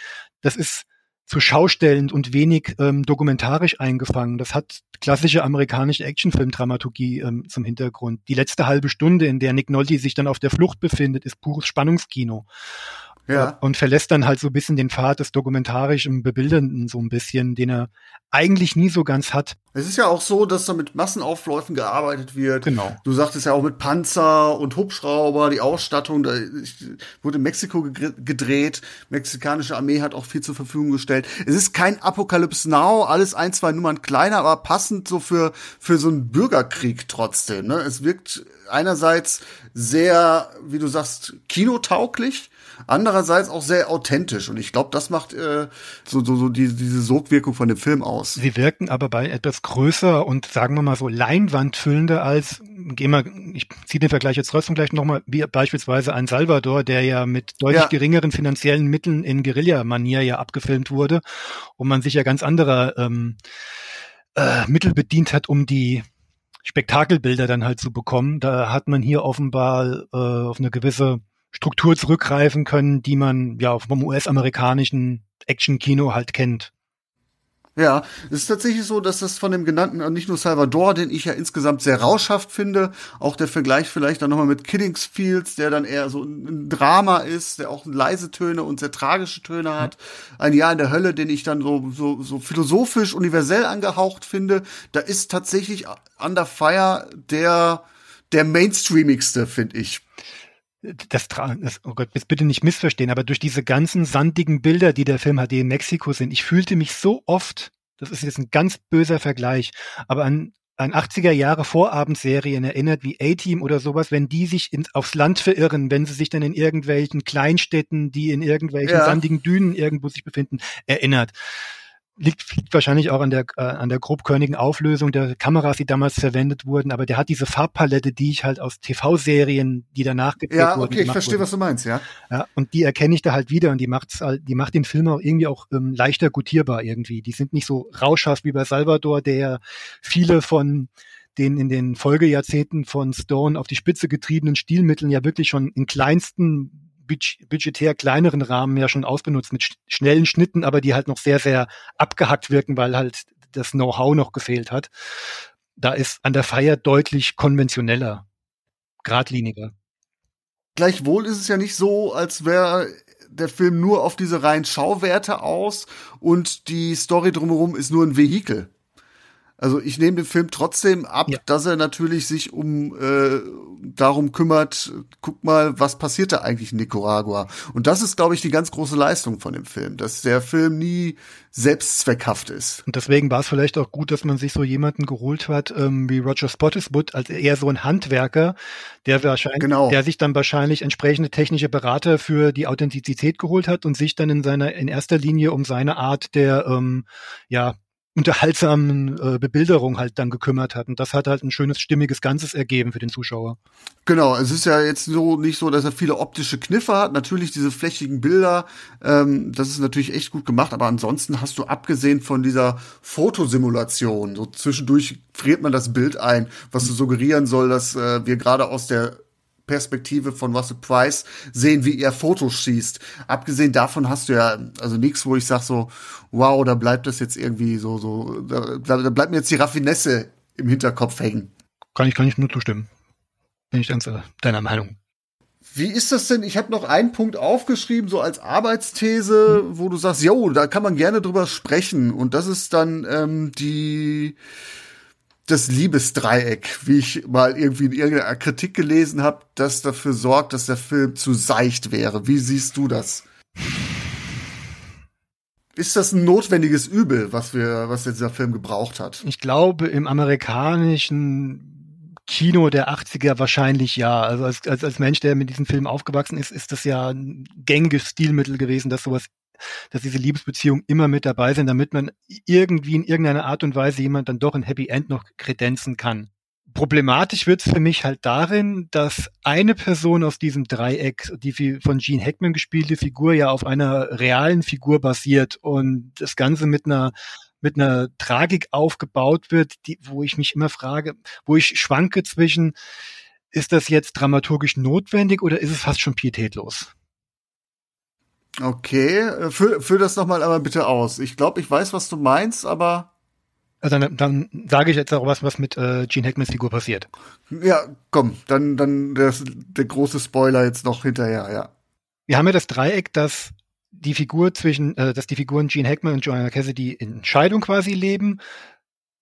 das ist zu schaustellend und wenig ähm, dokumentarisch eingefangen. Das hat klassische amerikanische Actionfilm-Dramaturgie ähm, zum Hintergrund. Die letzte halbe Stunde, in der Nick Nolte sich dann auf der Flucht befindet, ist pures Spannungskino ja. und verlässt dann halt so ein bisschen den Pfad des dokumentarischen Bebildernden so ein bisschen, den er eigentlich nie so ganz hat. Es ist ja auch so, dass da mit Massenaufläufen gearbeitet wird. Genau. Du sagtest ja auch mit Panzer und Hubschrauber, die Ausstattung, da wurde in Mexiko gedreht. Mexikanische Armee hat auch viel zur Verfügung gestellt. Es ist kein Apocalypse Now, alles ein, zwei Nummern kleiner, aber passend so für, für so einen Bürgerkrieg trotzdem. Ne? Es wirkt einerseits sehr, wie du sagst, kinotauglich andererseits auch sehr authentisch. Und ich glaube, das macht äh, so, so, so die, diese Sogwirkung von dem Film aus. Sie wirken aber bei etwas größer und sagen wir mal so leinwandfüllender als, gehen wir, ich ziehe den Vergleich jetzt trotzdem gleich nochmal, wie beispielsweise ein Salvador, der ja mit deutlich ja. geringeren finanziellen Mitteln in Guerilla-Manier ja abgefilmt wurde und man sich ja ganz anderer ähm, äh, Mittel bedient hat, um die Spektakelbilder dann halt zu bekommen. Da hat man hier offenbar äh, auf eine gewisse Struktur zurückgreifen können, die man ja vom US-amerikanischen Action-Kino halt kennt. Ja, es ist tatsächlich so, dass das von dem genannten, äh, nicht nur Salvador, den ich ja insgesamt sehr rauschhaft finde, auch der Vergleich vielleicht dann nochmal mit Killingsfields, der dann eher so ein Drama ist, der auch leise Töne und sehr tragische Töne hat. Ein Jahr in der Hölle, den ich dann so, so, so philosophisch, universell angehaucht finde. Da ist tatsächlich Under Fire der, der mainstreamigste, finde ich das, das, oh Gott, bitte nicht missverstehen, aber durch diese ganzen sandigen Bilder, die der Film hat, die in Mexiko sind, ich fühlte mich so oft das ist jetzt ein ganz böser Vergleich, aber an an 80er Jahre Vorabendserien erinnert, wie A-Team oder sowas, wenn die sich ins, aufs Land verirren, wenn sie sich dann in irgendwelchen Kleinstädten, die in irgendwelchen ja. sandigen Dünen irgendwo sich befinden, erinnert liegt, liegt wahrscheinlich auch an der, äh, an der grobkörnigen Auflösung der Kameras, die damals verwendet wurden, aber der hat diese Farbpalette, die ich halt aus TV-Serien, die danach gedreht wurden. Ja, okay, ich verstehe, wurden. was du meinst, ja. Ja, und die erkenne ich da halt wieder und die macht's halt, die macht den Film auch irgendwie auch ähm, leichter gutierbar irgendwie. Die sind nicht so rauschhaft wie bei Salvador, der viele von den in den Folgejahrzehnten von Stone auf die Spitze getriebenen Stilmitteln ja wirklich schon in kleinsten budgetär kleineren Rahmen ja schon ausbenutzt mit sch schnellen Schnitten, aber die halt noch sehr, sehr abgehackt wirken, weil halt das Know-how noch gefehlt hat. Da ist an der Feier deutlich konventioneller, geradliniger. Gleichwohl ist es ja nicht so, als wäre der Film nur auf diese reinen Schauwerte aus und die Story drumherum ist nur ein Vehikel. Also ich nehme dem Film trotzdem ab, ja. dass er natürlich sich um äh, darum kümmert, guck mal, was passiert da eigentlich in Nicaragua. Und das ist, glaube ich, die ganz große Leistung von dem Film, dass der Film nie selbstzweckhaft ist. Und deswegen war es vielleicht auch gut, dass man sich so jemanden geholt hat ähm, wie Roger Spottiswood, als eher so ein Handwerker, der wahrscheinlich, genau. der sich dann wahrscheinlich entsprechende technische Berater für die Authentizität geholt hat und sich dann in seiner in erster Linie um seine Art der ähm, ja unterhaltsamen äh, Bebilderung halt dann gekümmert hat. Und das hat halt ein schönes, stimmiges Ganzes ergeben für den Zuschauer. Genau, es ist ja jetzt so nicht so, dass er viele optische Kniffe hat. Natürlich diese flächigen Bilder, ähm, das ist natürlich echt gut gemacht, aber ansonsten hast du abgesehen von dieser Fotosimulation, so zwischendurch friert man das Bild ein, was so suggerieren soll, dass äh, wir gerade aus der Perspektive von Russell Price sehen, wie er Fotos schießt. Abgesehen davon hast du ja also nichts, wo ich sag so, wow, da bleibt das jetzt irgendwie so, so, da, da bleibt mir jetzt die Raffinesse im Hinterkopf hängen. Kann ich, kann ich nur zustimmen. Bin ich ganz deiner Meinung. Wie ist das denn? Ich habe noch einen Punkt aufgeschrieben, so als Arbeitsthese, wo du sagst, jo, da kann man gerne drüber sprechen. Und das ist dann ähm, die das Liebesdreieck, wie ich mal irgendwie in irgendeiner Kritik gelesen habe, das dafür sorgt, dass der Film zu seicht wäre. Wie siehst du das? Ist das ein notwendiges Übel, was wir, was dieser Film gebraucht hat? Ich glaube, im amerikanischen Kino der 80er wahrscheinlich ja. Also als, als, als Mensch, der mit diesem Film aufgewachsen ist, ist das ja ein gängiges Stilmittel gewesen, dass sowas dass diese Liebesbeziehungen immer mit dabei sind, damit man irgendwie in irgendeiner Art und Weise jemand dann doch ein Happy End noch kredenzen kann. Problematisch wird es für mich halt darin, dass eine Person aus diesem Dreieck, die von Gene Hackman gespielte Figur, ja auf einer realen Figur basiert und das Ganze mit einer mit einer Tragik aufgebaut wird, die, wo ich mich immer frage, wo ich schwanke zwischen, ist das jetzt dramaturgisch notwendig oder ist es fast schon pietätlos? Okay, äh, führ, führ das nochmal aber bitte aus. Ich glaube, ich weiß, was du meinst, aber. Also dann, dann sage ich jetzt auch was, was mit äh, Gene Hackmans Figur passiert. Ja, komm, dann, dann das, der große Spoiler jetzt noch hinterher, ja. Wir haben ja das Dreieck, dass die Figur zwischen, äh, dass die Figuren Gene Hackman und Joanna Cassidy in Scheidung quasi leben.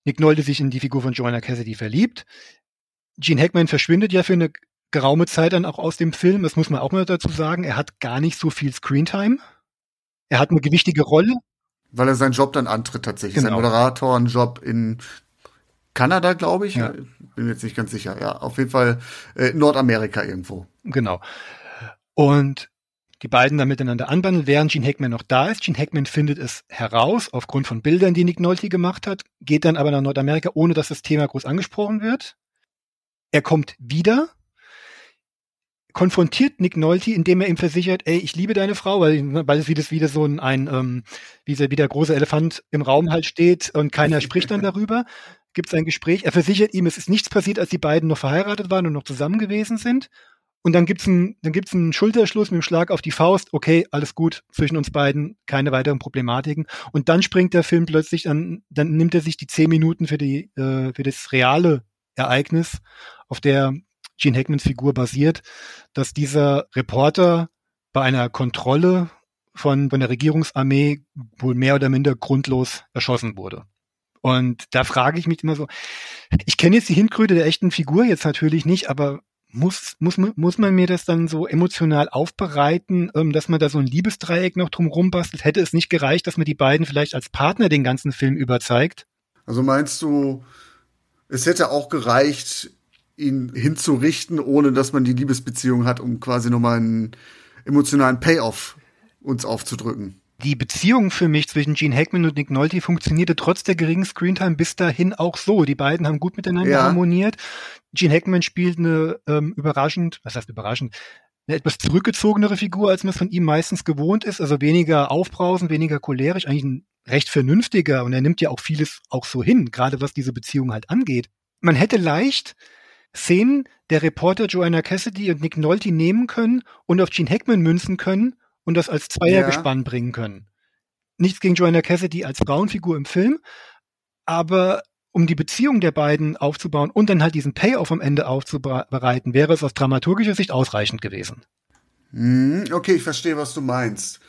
Nick Nolte sich in die Figur von Joanna Cassidy verliebt. Gene Hackman verschwindet ja für eine geraume Zeit dann auch aus dem Film. Das muss man auch mal dazu sagen. Er hat gar nicht so viel Screentime. Er hat eine gewichtige Rolle. Weil er seinen Job dann antritt tatsächlich. Genau. Sein Moderatorenjob in Kanada, glaube ich. Ja. Bin mir jetzt nicht ganz sicher. Ja, auf jeden Fall äh, Nordamerika irgendwo. Genau. Und die beiden dann miteinander anbandeln, während Gene Hackman noch da ist. Gene Hackman findet es heraus, aufgrund von Bildern, die Nick Nolte gemacht hat, geht dann aber nach Nordamerika, ohne dass das Thema groß angesprochen wird. Er kommt wieder konfrontiert Nick Nolte, indem er ihm versichert, ey, ich liebe deine Frau, weil, weil es wieder, wieder so ein, ein ähm, wie, wie der große Elefant im Raum halt steht und keiner spricht dann darüber. Gibt es ein Gespräch. Er versichert ihm, es ist nichts passiert, als die beiden noch verheiratet waren und noch zusammen gewesen sind. Und dann gibt's einen, dann einen Schulterschluss mit dem Schlag auf die Faust. Okay, alles gut zwischen uns beiden, keine weiteren Problematiken. Und dann springt der Film plötzlich an, dann nimmt er sich die zehn Minuten für die, äh, für das reale Ereignis, auf der Gene Hackmans Figur basiert, dass dieser Reporter bei einer Kontrolle von, von der Regierungsarmee wohl mehr oder minder grundlos erschossen wurde. Und da frage ich mich immer so, ich kenne jetzt die Hintergründe der echten Figur jetzt natürlich nicht, aber muss, muss, muss man mir das dann so emotional aufbereiten, ähm, dass man da so ein Liebesdreieck noch drumrum bastelt? Hätte es nicht gereicht, dass man die beiden vielleicht als Partner den ganzen Film überzeigt? Also meinst du, es hätte auch gereicht, ihn hinzurichten, ohne dass man die Liebesbeziehung hat, um quasi nochmal einen emotionalen Payoff uns aufzudrücken? die Beziehung für mich zwischen Gene Hackman und Nick Nolte funktionierte trotz der geringen Screentime bis dahin auch so. Die beiden haben gut miteinander ja. harmoniert. Gene Hackman spielt eine ähm, überraschend, was heißt überraschend, eine etwas zurückgezogenere Figur, als man es von ihm meistens gewohnt ist. Also weniger aufbrausend, weniger cholerisch, eigentlich ein recht vernünftiger und er nimmt ja auch vieles auch so hin, gerade was diese Beziehung halt angeht. Man hätte leicht Szenen der Reporter Joanna Cassidy und Nick Nolte nehmen können und auf Gene Hackman münzen können und das als Zweiergespann ja. bringen können. Nichts gegen Joanna Cassidy als Frauenfigur im Film, aber um die Beziehung der beiden aufzubauen und dann halt diesen Payoff am Ende aufzubereiten, wäre es aus dramaturgischer Sicht ausreichend gewesen. Hm, okay, ich verstehe, was du meinst.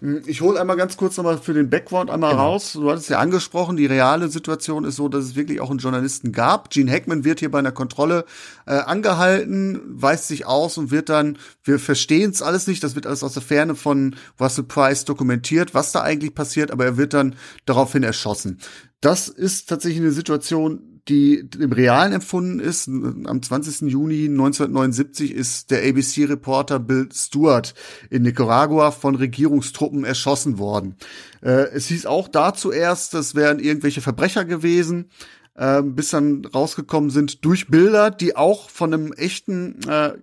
Hm, ich hole einmal ganz kurz nochmal für den Background einmal genau. raus. Du hattest ja angesprochen, die reale Situation ist so, dass es wirklich auch einen Journalisten gab. Gene Hackman wird hier bei einer Kontrolle äh, angehalten, weist sich aus und wird dann, wir verstehen es alles nicht, das wird alles aus der Ferne von Russell Price dokumentiert, was da eigentlich passiert, aber er wird dann daraufhin erschossen. Das ist tatsächlich eine Situation, die im Realen empfunden ist. Am 20. Juni 1979 ist der ABC-Reporter Bill Stewart in Nicaragua von Regierungstruppen erschossen worden. Äh, es hieß auch da zuerst, das wären irgendwelche Verbrecher gewesen. Äh, bis dann rausgekommen sind durch Bilder, die auch von einem echten äh,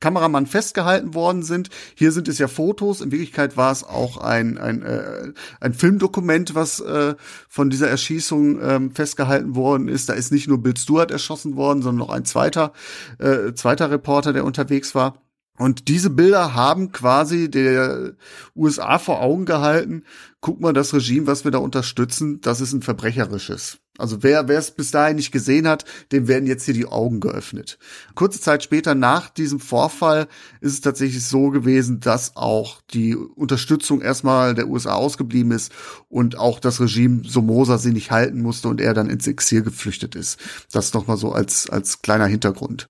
Kameramann festgehalten worden sind. Hier sind es ja Fotos. In Wirklichkeit war es auch ein, ein, äh, ein Filmdokument, was äh, von dieser Erschießung ähm, festgehalten worden ist. Da ist nicht nur Bill Stewart erschossen worden, sondern noch ein zweiter, äh, zweiter Reporter, der unterwegs war. Und diese Bilder haben quasi der USA vor Augen gehalten, guck mal, das Regime, was wir da unterstützen, das ist ein verbrecherisches. Also wer wer es bis dahin nicht gesehen hat, dem werden jetzt hier die Augen geöffnet. Kurze Zeit später nach diesem Vorfall ist es tatsächlich so gewesen, dass auch die Unterstützung erstmal der USA ausgeblieben ist und auch das Regime Somoza sie nicht halten musste und er dann ins Exil geflüchtet ist. Das nochmal so als als kleiner Hintergrund.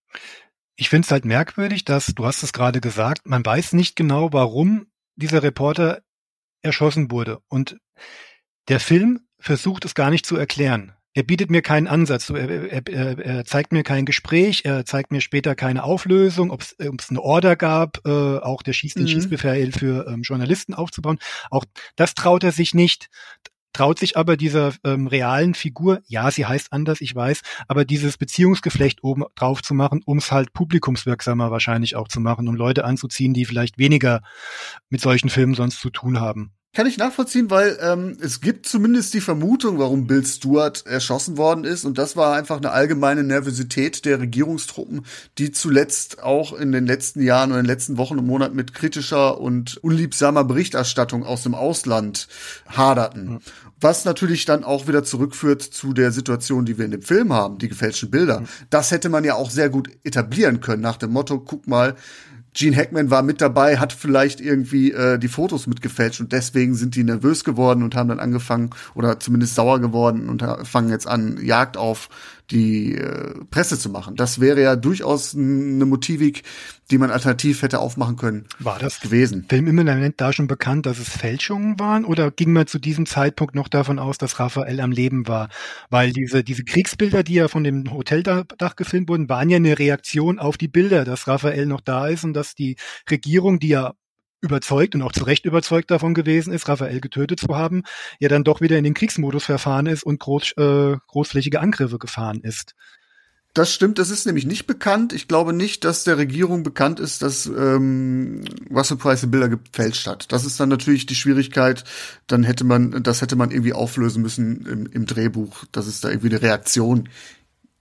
Ich finde es halt merkwürdig, dass, du hast es gerade gesagt, man weiß nicht genau, warum dieser Reporter erschossen wurde. Und der Film versucht es gar nicht zu erklären. Er bietet mir keinen Ansatz. Er, er, er, er zeigt mir kein Gespräch, er zeigt mir später keine Auflösung, ob es eine Order gab, äh, auch der Schieß den mhm. Schießbefehl für ähm, Journalisten aufzubauen. Auch das traut er sich nicht traut sich aber dieser ähm, realen Figur, ja, sie heißt anders, ich weiß, aber dieses Beziehungsgeflecht oben drauf zu machen, um es halt publikumswirksamer wahrscheinlich auch zu machen, um Leute anzuziehen, die vielleicht weniger mit solchen Filmen sonst zu tun haben. Kann ich nachvollziehen, weil ähm, es gibt zumindest die Vermutung, warum Bill Stewart erschossen worden ist. Und das war einfach eine allgemeine Nervosität der Regierungstruppen, die zuletzt auch in den letzten Jahren und in den letzten Wochen und Monaten mit kritischer und unliebsamer Berichterstattung aus dem Ausland haderten. Mhm. Was natürlich dann auch wieder zurückführt zu der Situation, die wir in dem Film haben, die gefälschten Bilder. Mhm. Das hätte man ja auch sehr gut etablieren können, nach dem Motto, guck mal, Gene Hackman war mit dabei, hat vielleicht irgendwie äh, die Fotos mitgefälscht und deswegen sind die nervös geworden und haben dann angefangen oder zumindest sauer geworden und fangen jetzt an, Jagd auf die äh, Presse zu machen. Das wäre ja durchaus eine Motivik, die man alternativ hätte aufmachen können. War das gewesen? Filmimmanent da schon bekannt, dass es Fälschungen waren oder ging man zu diesem Zeitpunkt noch davon aus, dass Raphael am Leben war? Weil diese, diese Kriegsbilder, die ja von dem Hoteldach gefilmt wurden, waren ja eine Reaktion auf die Bilder, dass Raphael noch da ist und dass die Regierung, die ja überzeugt und auch zu Recht überzeugt davon gewesen ist, Raphael getötet zu haben, ja dann doch wieder in den Kriegsmodus verfahren ist und groß, äh, großflächige Angriffe gefahren ist. Das stimmt, das ist nämlich nicht bekannt. Ich glaube nicht, dass der Regierung bekannt ist, dass ähm, Russell Price die Bilder gefälscht hat. Das ist dann natürlich die Schwierigkeit. Dann hätte man, das hätte man irgendwie auflösen müssen im, im Drehbuch, dass es da irgendwie eine Reaktion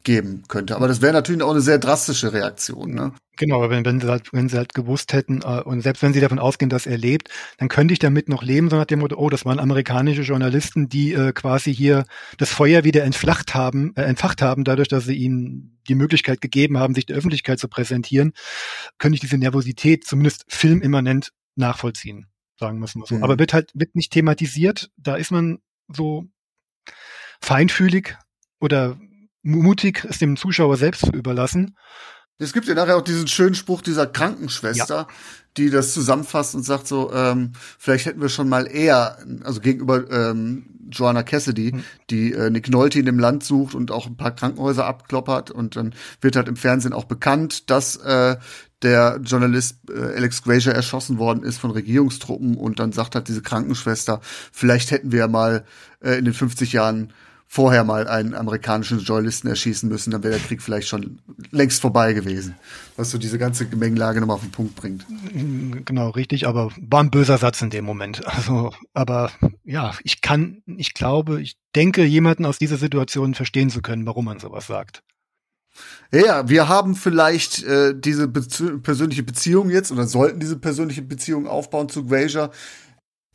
geben könnte. Aber das wäre natürlich auch eine sehr drastische Reaktion. Ne? Genau, wenn, wenn, sie halt, wenn sie halt gewusst hätten, äh, und selbst wenn sie davon ausgehen, dass er lebt, dann könnte ich damit noch leben, so nach dem Motto, oh, das waren amerikanische Journalisten, die äh, quasi hier das Feuer wieder entflacht haben, äh, entfacht haben, dadurch, dass sie ihnen die Möglichkeit gegeben haben, sich der Öffentlichkeit zu präsentieren, könnte ich diese Nervosität zumindest filmimmanent nachvollziehen, sagen müssen wir so. Mhm. Aber wird halt, wird nicht thematisiert, da ist man so feinfühlig oder mutig, es dem Zuschauer selbst zu überlassen. Es gibt ja nachher auch diesen schönen Spruch dieser Krankenschwester, ja. die das zusammenfasst und sagt so, ähm, vielleicht hätten wir schon mal eher, also gegenüber ähm, Joanna Cassidy, hm. die äh, Nick Nolte in dem Land sucht und auch ein paar Krankenhäuser abkloppert und dann wird halt im Fernsehen auch bekannt, dass äh, der Journalist äh, Alex Grazier erschossen worden ist von Regierungstruppen und dann sagt halt diese Krankenschwester, vielleicht hätten wir mal äh, in den 50 Jahren vorher mal einen amerikanischen Journalisten erschießen müssen, dann wäre der Krieg vielleicht schon längst vorbei gewesen. Was so diese ganze Gemengelage nochmal auf den Punkt bringt. Genau, richtig, aber war ein böser Satz in dem Moment. Also, aber ja, ich kann, ich glaube, ich denke, jemanden aus dieser Situation verstehen zu können, warum man sowas sagt. Ja, wir haben vielleicht äh, diese Be persönliche Beziehung jetzt oder sollten diese persönliche Beziehung aufbauen zu Grazer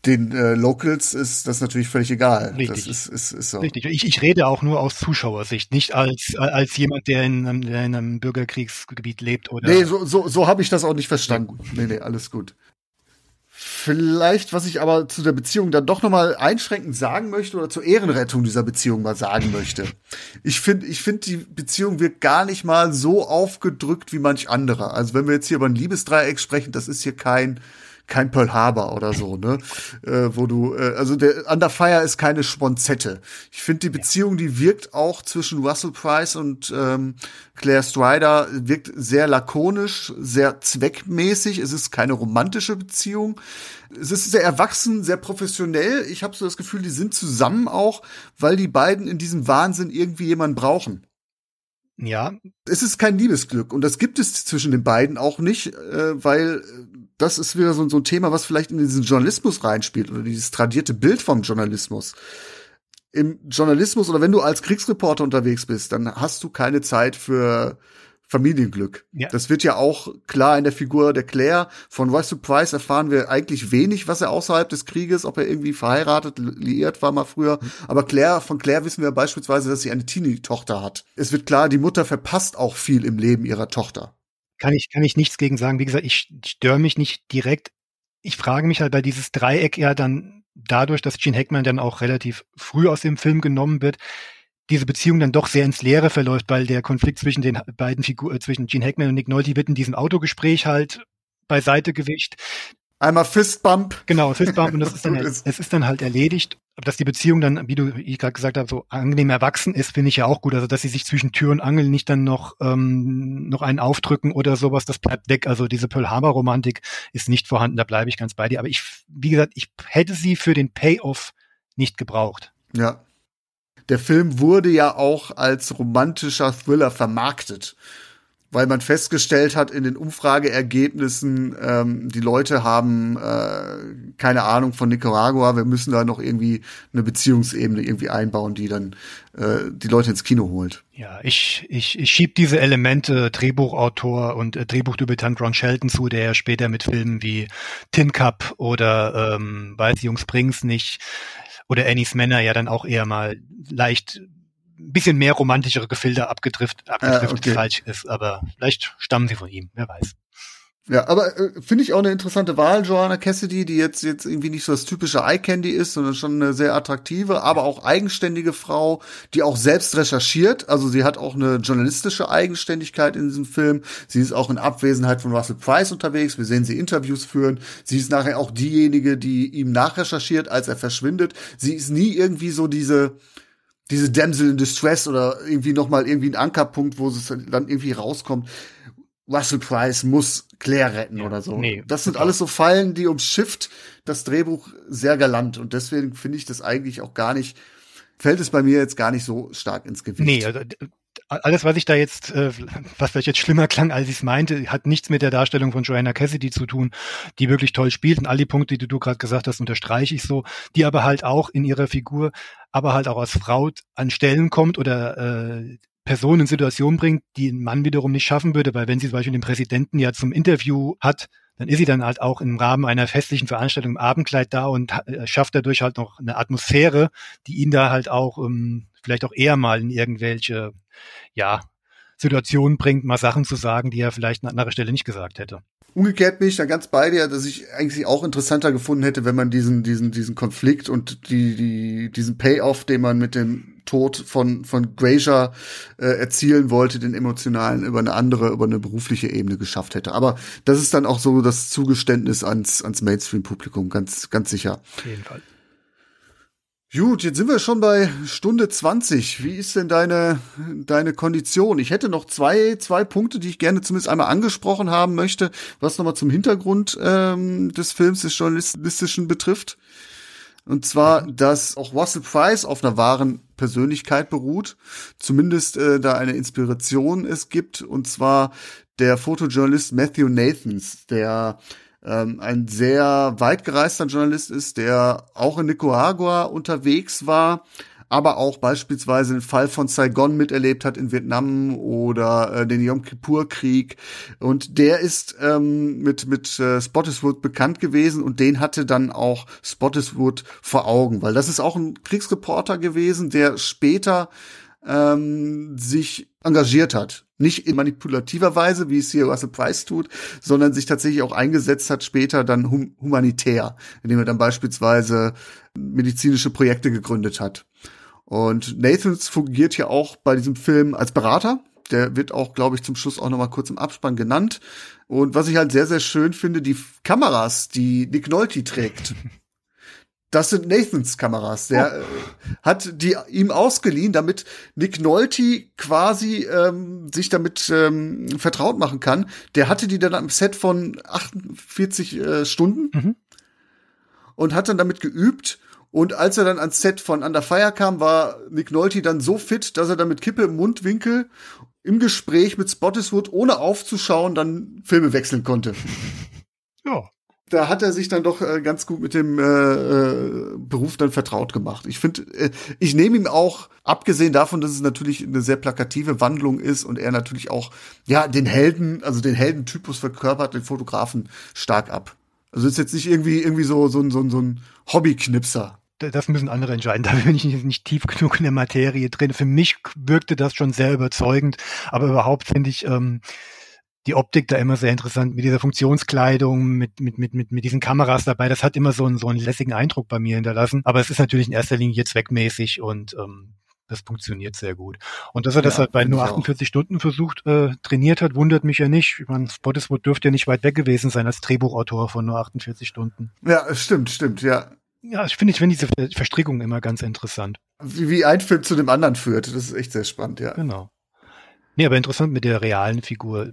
den äh, Locals ist das natürlich völlig egal. Richtig. Das ist, ist, ist so. Richtig. Ich, ich rede auch nur aus Zuschauersicht, nicht als als jemand, der in, einem, der in einem Bürgerkriegsgebiet lebt oder. Nee, so, so, so habe ich das auch nicht verstanden. Nee, nee, alles gut. Vielleicht, was ich aber zu der Beziehung dann doch nochmal einschränkend sagen möchte oder zur Ehrenrettung dieser Beziehung mal sagen möchte. Ich finde, ich finde, die Beziehung wird gar nicht mal so aufgedrückt wie manch andere. Also wenn wir jetzt hier über ein Liebesdreieck sprechen, das ist hier kein, kein Pearl Harbor oder so, ne? Äh, wo du, äh, also der Under Fire ist keine Sponzette. Ich finde die Beziehung, die wirkt auch zwischen Russell Price und ähm, Claire Strider, wirkt sehr lakonisch, sehr zweckmäßig. Es ist keine romantische Beziehung. Es ist sehr erwachsen, sehr professionell. Ich habe so das Gefühl, die sind zusammen auch, weil die beiden in diesem Wahnsinn irgendwie jemanden brauchen. Ja. Es ist kein Liebesglück und das gibt es zwischen den beiden auch nicht, äh, weil das ist wieder so, so ein Thema, was vielleicht in diesen Journalismus reinspielt oder dieses tradierte Bild vom Journalismus. Im Journalismus oder wenn du als Kriegsreporter unterwegs bist, dann hast du keine Zeit für Familienglück. Ja. Das wird ja auch klar in der Figur der Claire. Von Royce Price erfahren wir eigentlich wenig, was er außerhalb des Krieges, ob er irgendwie verheiratet, liiert war mal früher. Aber Claire, von Claire wissen wir beispielsweise, dass sie eine Teenie-Tochter hat. Es wird klar, die Mutter verpasst auch viel im Leben ihrer Tochter. Kann ich, kann ich nichts gegen sagen. Wie gesagt, ich störe mich nicht direkt. Ich frage mich halt bei dieses Dreieck ja dann dadurch, dass Gene Hackman dann auch relativ früh aus dem Film genommen wird, diese Beziehung dann doch sehr ins Leere verläuft, weil der Konflikt zwischen den beiden Figuren, äh, zwischen Gene Hackman und Nick Nolte wird in diesem Autogespräch halt beiseite gewischt. Einmal Fistbump. Genau, Fistbump und das ist <laughs> dann, es ist dann halt erledigt. Aber dass die Beziehung dann, wie du, ich gerade gesagt habe, so angenehm erwachsen ist, finde ich ja auch gut. Also dass sie sich zwischen Tür und Angel nicht dann noch ähm, noch einen aufdrücken oder sowas, das bleibt weg. Also diese Pearl Harbor Romantik ist nicht vorhanden. Da bleibe ich ganz bei dir. Aber ich, wie gesagt, ich hätte sie für den Payoff nicht gebraucht. Ja, der Film wurde ja auch als romantischer Thriller vermarktet, weil man festgestellt hat in den Umfrageergebnissen, ähm, die Leute haben äh, keine Ahnung von Nicaragua, wir müssen da noch irgendwie eine Beziehungsebene irgendwie einbauen, die dann äh, die Leute ins Kino holt. Ja, ich, ich, ich schieb diese Elemente Drehbuchautor und äh, Drehbuchdebütant Ron Shelton zu, der ja später mit Filmen wie Tin Cup oder ähm, Weiß Jungs Springs nicht oder Annies Männer ja dann auch eher mal leicht ein bisschen mehr romantischere Gefilde abgedriftet, abgedriftet ah, okay. falsch ist, aber vielleicht stammen sie von ihm, wer weiß. Ja, aber äh, finde ich auch eine interessante Wahl, Joanna Cassidy, die jetzt jetzt irgendwie nicht so das typische Eye Candy ist, sondern schon eine sehr attraktive, aber auch eigenständige Frau, die auch selbst recherchiert. Also sie hat auch eine journalistische Eigenständigkeit in diesem Film. Sie ist auch in Abwesenheit von Russell Price unterwegs. Wir sehen sie Interviews führen. Sie ist nachher auch diejenige, die ihm nachrecherchiert, als er verschwindet. Sie ist nie irgendwie so diese diese Damsel in Distress oder irgendwie noch mal irgendwie ein Ankerpunkt, wo es dann irgendwie rauskommt. Russell Price muss Claire retten ja, oder so. Nee, das sind alles so Fallen, die umschifft das Drehbuch sehr galant und deswegen finde ich das eigentlich auch gar nicht, fällt es bei mir jetzt gar nicht so stark ins Gewicht. Nee, also, alles, was ich da jetzt, äh, was vielleicht jetzt schlimmer klang, als ich es meinte, hat nichts mit der Darstellung von Joanna Cassidy zu tun, die wirklich toll spielt. Und all die Punkte, die du gerade gesagt hast, unterstreiche ich so, die aber halt auch in ihrer Figur, aber halt auch als Frau an Stellen kommt oder äh, Personen in Situationen bringt, die ein Mann wiederum nicht schaffen würde, weil wenn sie zum Beispiel den Präsidenten ja zum Interview hat, dann ist sie dann halt auch im Rahmen einer festlichen Veranstaltung im Abendkleid da und äh, schafft dadurch halt noch eine Atmosphäre, die ihn da halt auch ähm, vielleicht auch eher mal in irgendwelche, ja, Situationen bringt, mal Sachen zu sagen, die er vielleicht an anderer Stelle nicht gesagt hätte. Umgekehrt bin ich da ganz bei dir, dass ich eigentlich auch interessanter gefunden hätte, wenn man diesen, diesen, diesen Konflikt und die, die, diesen Payoff, den man mit dem Tod von, von Grazer äh, erzielen wollte, den emotionalen, über eine andere, über eine berufliche Ebene geschafft hätte. Aber das ist dann auch so das Zugeständnis ans, ans Mainstream-Publikum, ganz, ganz sicher. Auf jeden Fall. Gut, jetzt sind wir schon bei Stunde 20. Wie ist denn deine, deine Kondition? Ich hätte noch zwei, zwei Punkte, die ich gerne zumindest einmal angesprochen haben möchte, was nochmal zum Hintergrund ähm, des Films, des Journalistischen betrifft. Und zwar, dass auch Russell Price auf einer wahren Persönlichkeit beruht, zumindest äh, da eine Inspiration es gibt, und zwar der Fotojournalist Matthew Nathans, der ähm, ein sehr weit gereister Journalist ist, der auch in Nicaragua unterwegs war, aber auch beispielsweise den Fall von Saigon miterlebt hat in Vietnam oder äh, den Yom Kippur-Krieg. Und der ist ähm, mit, mit äh, Spottiswood bekannt gewesen und den hatte dann auch Spottiswood vor Augen, weil das ist auch ein Kriegsreporter gewesen, der später ähm, sich engagiert hat. Nicht in manipulativer Weise, wie es hier Russell Price tut, sondern sich tatsächlich auch eingesetzt hat, später dann hum humanitär, indem er dann beispielsweise medizinische Projekte gegründet hat. Und Nathans fungiert hier auch bei diesem Film als Berater. Der wird auch, glaube ich, zum Schluss auch noch mal kurz im Abspann genannt. Und was ich halt sehr, sehr schön finde, die Kameras, die Nick Nolte trägt. <laughs> Das sind Nathans Kameras. Der oh. Äh, hat die ihm ausgeliehen, damit Nick Nolte quasi ähm, sich damit ähm, vertraut machen kann. Der hatte die dann am Set von 48 äh, Stunden mhm. und hat dann damit geübt. Und als er dann ans Set von Under Fire kam, war Nick Nolte dann so fit, dass er dann mit Kippe im Mundwinkel im Gespräch mit Spottiswood, ohne aufzuschauen, dann Filme wechseln konnte. <laughs> Ja da hat er sich dann doch äh, ganz gut mit dem äh, äh, Beruf dann vertraut gemacht. Ich finde, äh, ich nehme ihm auch, abgesehen davon, dass es natürlich eine sehr plakative Wandlung ist und er natürlich auch, ja, den Helden, also den Heldentypus verkörpert, den Fotografen stark ab. Also ist jetzt nicht irgendwie, irgendwie so, so, so, so ein Hobbyknipser. Das müssen andere entscheiden. <laughs> Da bin ich nicht tief genug in der Materie drin. Für mich wirkte das schon sehr überzeugend, aber überhaupt finde ich, ähm, die Optik da immer sehr interessant mit dieser Funktionskleidung, mit, mit, mit, mit, mit diesen Kameras dabei. Das hat immer so einen, so einen lässigen Eindruck bei mir hinterlassen. Aber es ist natürlich in erster Linie zweckmäßig und ähm, das funktioniert sehr gut. Und dass er das ja, halt bei nur 48 auch. Stunden versucht, äh, trainiert hat, wundert mich ja nicht. Ich meine, Spottiswood dürfte ja nicht weit weg gewesen sein als Drehbuchautor von nur 48 Stunden. Ja, stimmt, stimmt, ja. Ja, ich finde ich finde diese Verstrickung immer ganz interessant. Wie, wie ein Film zu dem anderen führt, das ist echt sehr spannend, ja. Genau. Nee, aber interessant mit der realen Figur.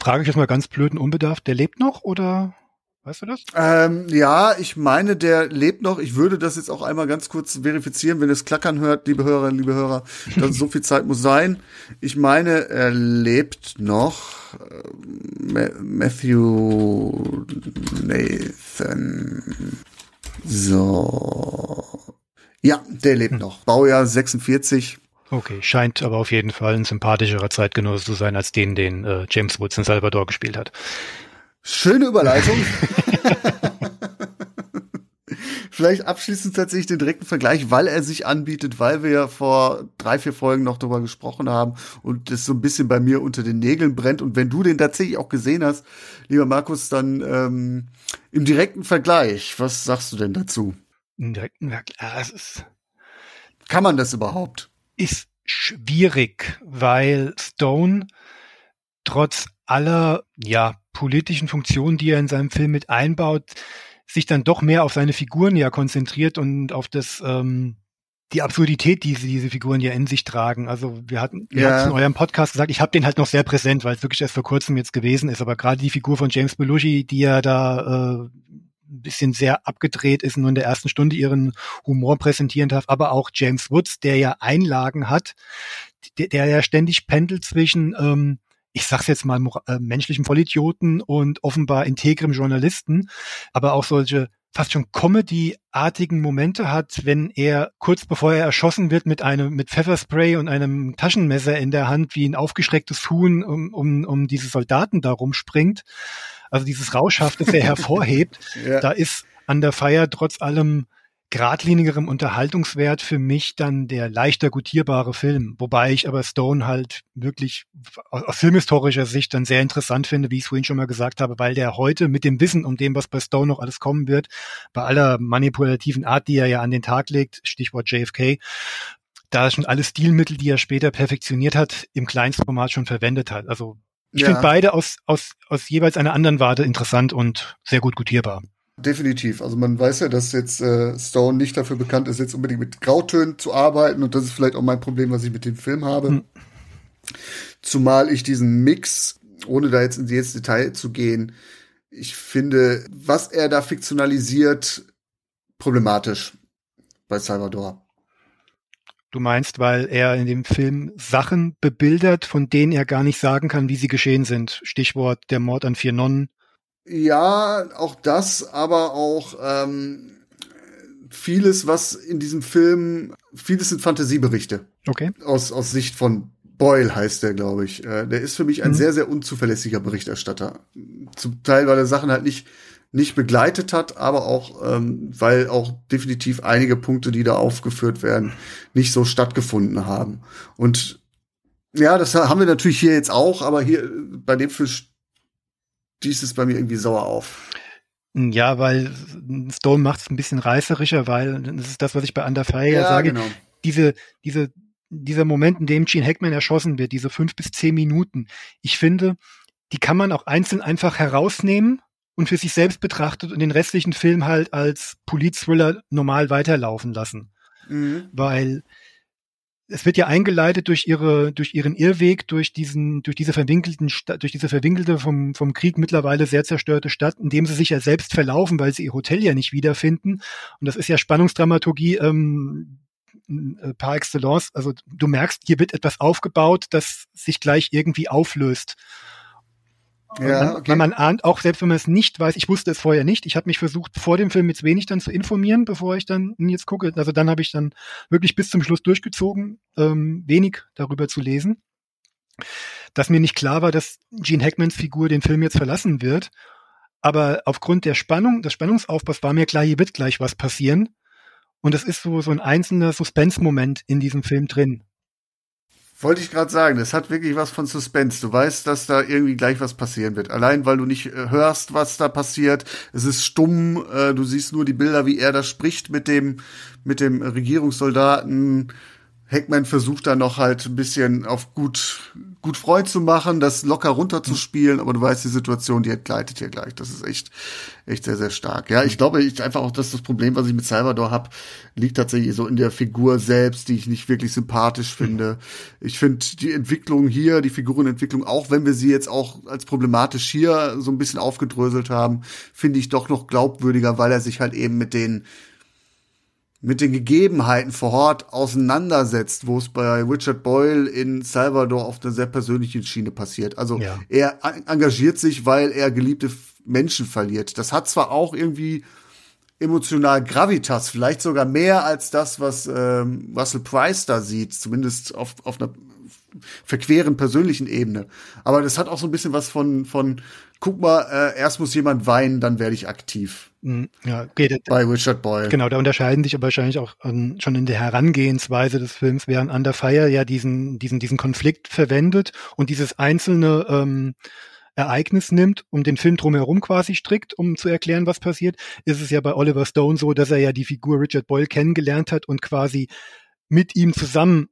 Frage ich jetzt mal ganz blöden unbedarft, der lebt noch oder weißt du das? Ähm, ja, ich meine, der lebt noch. Ich würde das jetzt auch einmal ganz kurz verifizieren, wenn es klackern hört, liebe Hörerinnen, liebe Hörer. Das so viel Zeit muss sein. Ich meine, er lebt noch. Äh, Matthew Nathan. So. Ja, der lebt hm. noch. Baujahr 46. Okay, scheint aber auf jeden Fall ein sympathischerer Zeitgenosse zu sein als den, den äh, James Woods in Salvador gespielt hat. Schöne Überleitung. <laughs> Vielleicht abschließend tatsächlich den direkten Vergleich, weil er sich anbietet, weil wir ja vor drei, vier Folgen noch darüber gesprochen haben und das so ein bisschen bei mir unter den Nägeln brennt. Und wenn du den tatsächlich auch gesehen hast, lieber Markus, dann ähm, im direkten Vergleich, was sagst du denn dazu? Im direkten Vergleich, ja, es ist. Kann man das überhaupt? ist schwierig, weil Stone trotz aller ja politischen Funktionen, die er in seinem Film mit einbaut, sich dann doch mehr auf seine Figuren ja konzentriert und auf das ähm, die Absurdität, die sie, diese Figuren ja in sich tragen. Also wir hatten, wir ja. in eurem Podcast gesagt, ich habe den halt noch sehr präsent, weil es wirklich erst vor kurzem jetzt gewesen ist. Aber gerade die Figur von James Belushi, die ja da äh, ein bisschen sehr abgedreht ist und nur in der ersten Stunde ihren Humor präsentieren darf, aber auch James Woods, der ja Einlagen hat, der, der ja ständig pendelt zwischen, ähm, ich sag's jetzt mal, äh, menschlichen Vollidioten und offenbar integrem Journalisten, aber auch solche fast schon Comedy-artigen Momente hat, wenn er kurz bevor er erschossen wird mit einem mit Pfefferspray und einem Taschenmesser in der Hand wie ein aufgeschrecktes Huhn um, um, um diese Soldaten da rumspringt. Also dieses Rauschhaft, das <laughs> er hervorhebt, ja. da ist an der Feier trotz allem geradlinigerem Unterhaltungswert für mich dann der leichter gutierbare Film. Wobei ich aber Stone halt wirklich aus filmhistorischer Sicht dann sehr interessant finde, wie ich es vorhin schon mal gesagt habe, weil der heute mit dem Wissen um dem, was bei Stone noch alles kommen wird, bei aller manipulativen Art, die er ja an den Tag legt, Stichwort JFK, da schon alle Stilmittel, die er später perfektioniert hat, im Kleinstformat schon verwendet hat. Also ich Ja. finde beide aus, aus, aus jeweils einer anderen Warte interessant und sehr gut gutierbar. Definitiv. Also man weiß ja, dass jetzt äh, Stone nicht dafür bekannt ist, jetzt unbedingt mit Grautönen zu arbeiten. Und das ist vielleicht auch mein Problem, was ich mit dem Film habe. Hm. Zumal ich diesen Mix, ohne da jetzt in jedes Detail zu gehen, ich finde, was er da fiktionalisiert, problematisch bei Salvador. Du meinst, weil er in dem Film Sachen bebildert, von denen er gar nicht sagen kann, wie sie geschehen sind. Stichwort der Mord an vier Nonnen. Ja, auch das, aber auch ähm, vieles, was in diesem Film, vieles sind Fantasieberichte. Okay. aus, aus Sicht von Boyle heißt der, glaube ich. Äh, der ist für mich ein Mhm. sehr, sehr unzuverlässiger Berichterstatter. Zum Teil, weil er Sachen halt nicht, nicht begleitet hat, aber auch, ähm, weil auch definitiv einige Punkte, die da aufgeführt werden, nicht so stattgefunden haben. Und ja, das haben wir natürlich hier jetzt auch, aber hier äh, bei dem Film stieß es bei mir irgendwie sauer auf. Ja, weil Stone macht es ein bisschen reißerischer, weil das ist das, was ich bei Under Fire ja, sage. genau. Diese, diese, dieser Moment, in dem Gene Hackman erschossen wird, diese fünf bis zehn Minuten, ich finde, die kann man auch einzeln einfach herausnehmen und für sich selbst betrachtet und den restlichen Film halt als Polit-Thriller normal weiterlaufen lassen. Mhm. Weil es wird ja eingeleitet durch ihre, durch ihren Irrweg, durch diesen, durch diese verwinkelten, Sta- durch diese verwinkelte vom, vom Krieg mittlerweile sehr zerstörte Stadt, in dem sie sich ja selbst verlaufen, weil sie ihr Hotel ja nicht wiederfinden. Und das ist ja Spannungsdramaturgie ähm, äh, par excellence. Also du merkst, hier wird etwas aufgebaut, das sich gleich irgendwie auflöst. Ja, man, okay. weil man ahnt, auch selbst wenn man es nicht weiß, ich wusste es vorher nicht, ich habe mich versucht, vor dem Film jetzt wenig dann zu informieren, bevor ich dann jetzt gucke. Also dann habe ich dann wirklich bis zum Schluss durchgezogen, ähm, wenig darüber zu lesen. Dass mir nicht klar war, dass Gene Hackmans Figur den Film jetzt verlassen wird. Aber aufgrund der Spannung, des Spannungsaufbaus war mir klar, hier wird gleich was passieren. Und es ist so, so ein einzelner Suspense-Moment in diesem Film drin. Wollte ich gerade sagen, das hat wirklich was von Suspense. Du weißt, dass da irgendwie gleich was passieren wird. Allein weil du nicht äh, hörst, was da passiert. Es ist stumm. Äh, du siehst nur die Bilder, wie er da spricht mit dem mit dem Regierungssoldaten. Hackman versucht da noch halt ein bisschen auf gut gut Freund zu machen, das locker runterzuspielen, aber du weißt, die Situation, die entgleitet hier gleich. Das ist echt echt sehr sehr stark. Ja, ich glaube, ich einfach auch, dass das Problem, was ich mit Salvador habe, liegt tatsächlich so in der Figur selbst, die ich nicht wirklich sympathisch finde. Ich finde die Entwicklung hier, die Figurenentwicklung, auch wenn wir sie jetzt auch als problematisch hier so ein bisschen aufgedröselt haben, finde ich doch noch glaubwürdiger, weil er sich halt eben mit den mit den Gegebenheiten vor Ort auseinandersetzt, wo es bei Richard Boyle in Salvador auf einer sehr persönlichen Schiene passiert. Also Ja. er en- engagiert sich, weil er geliebte Menschen verliert. Das hat zwar auch irgendwie emotional Gravitas, vielleicht sogar mehr als das, was ähm, Russell Price da sieht, zumindest auf, auf einer verqueren persönlichen Ebene. Aber das hat auch so ein bisschen was von, von guck mal, äh, erst muss jemand weinen, dann werde ich aktiv. Mhm, Ja, okay, da- Bei Richard Boyle. Genau, da unterscheiden sich aber wahrscheinlich auch ähm, schon in der Herangehensweise des Films, während Under Fire ja diesen, diesen, diesen Konflikt verwendet und dieses einzelne ähm, Ereignis nimmt und den Film drumherum quasi strickt, um zu erklären, was passiert, ist es ja bei Oliver Stone so, dass er ja die Figur Richard Boyle kennengelernt hat und quasi mit ihm zusammen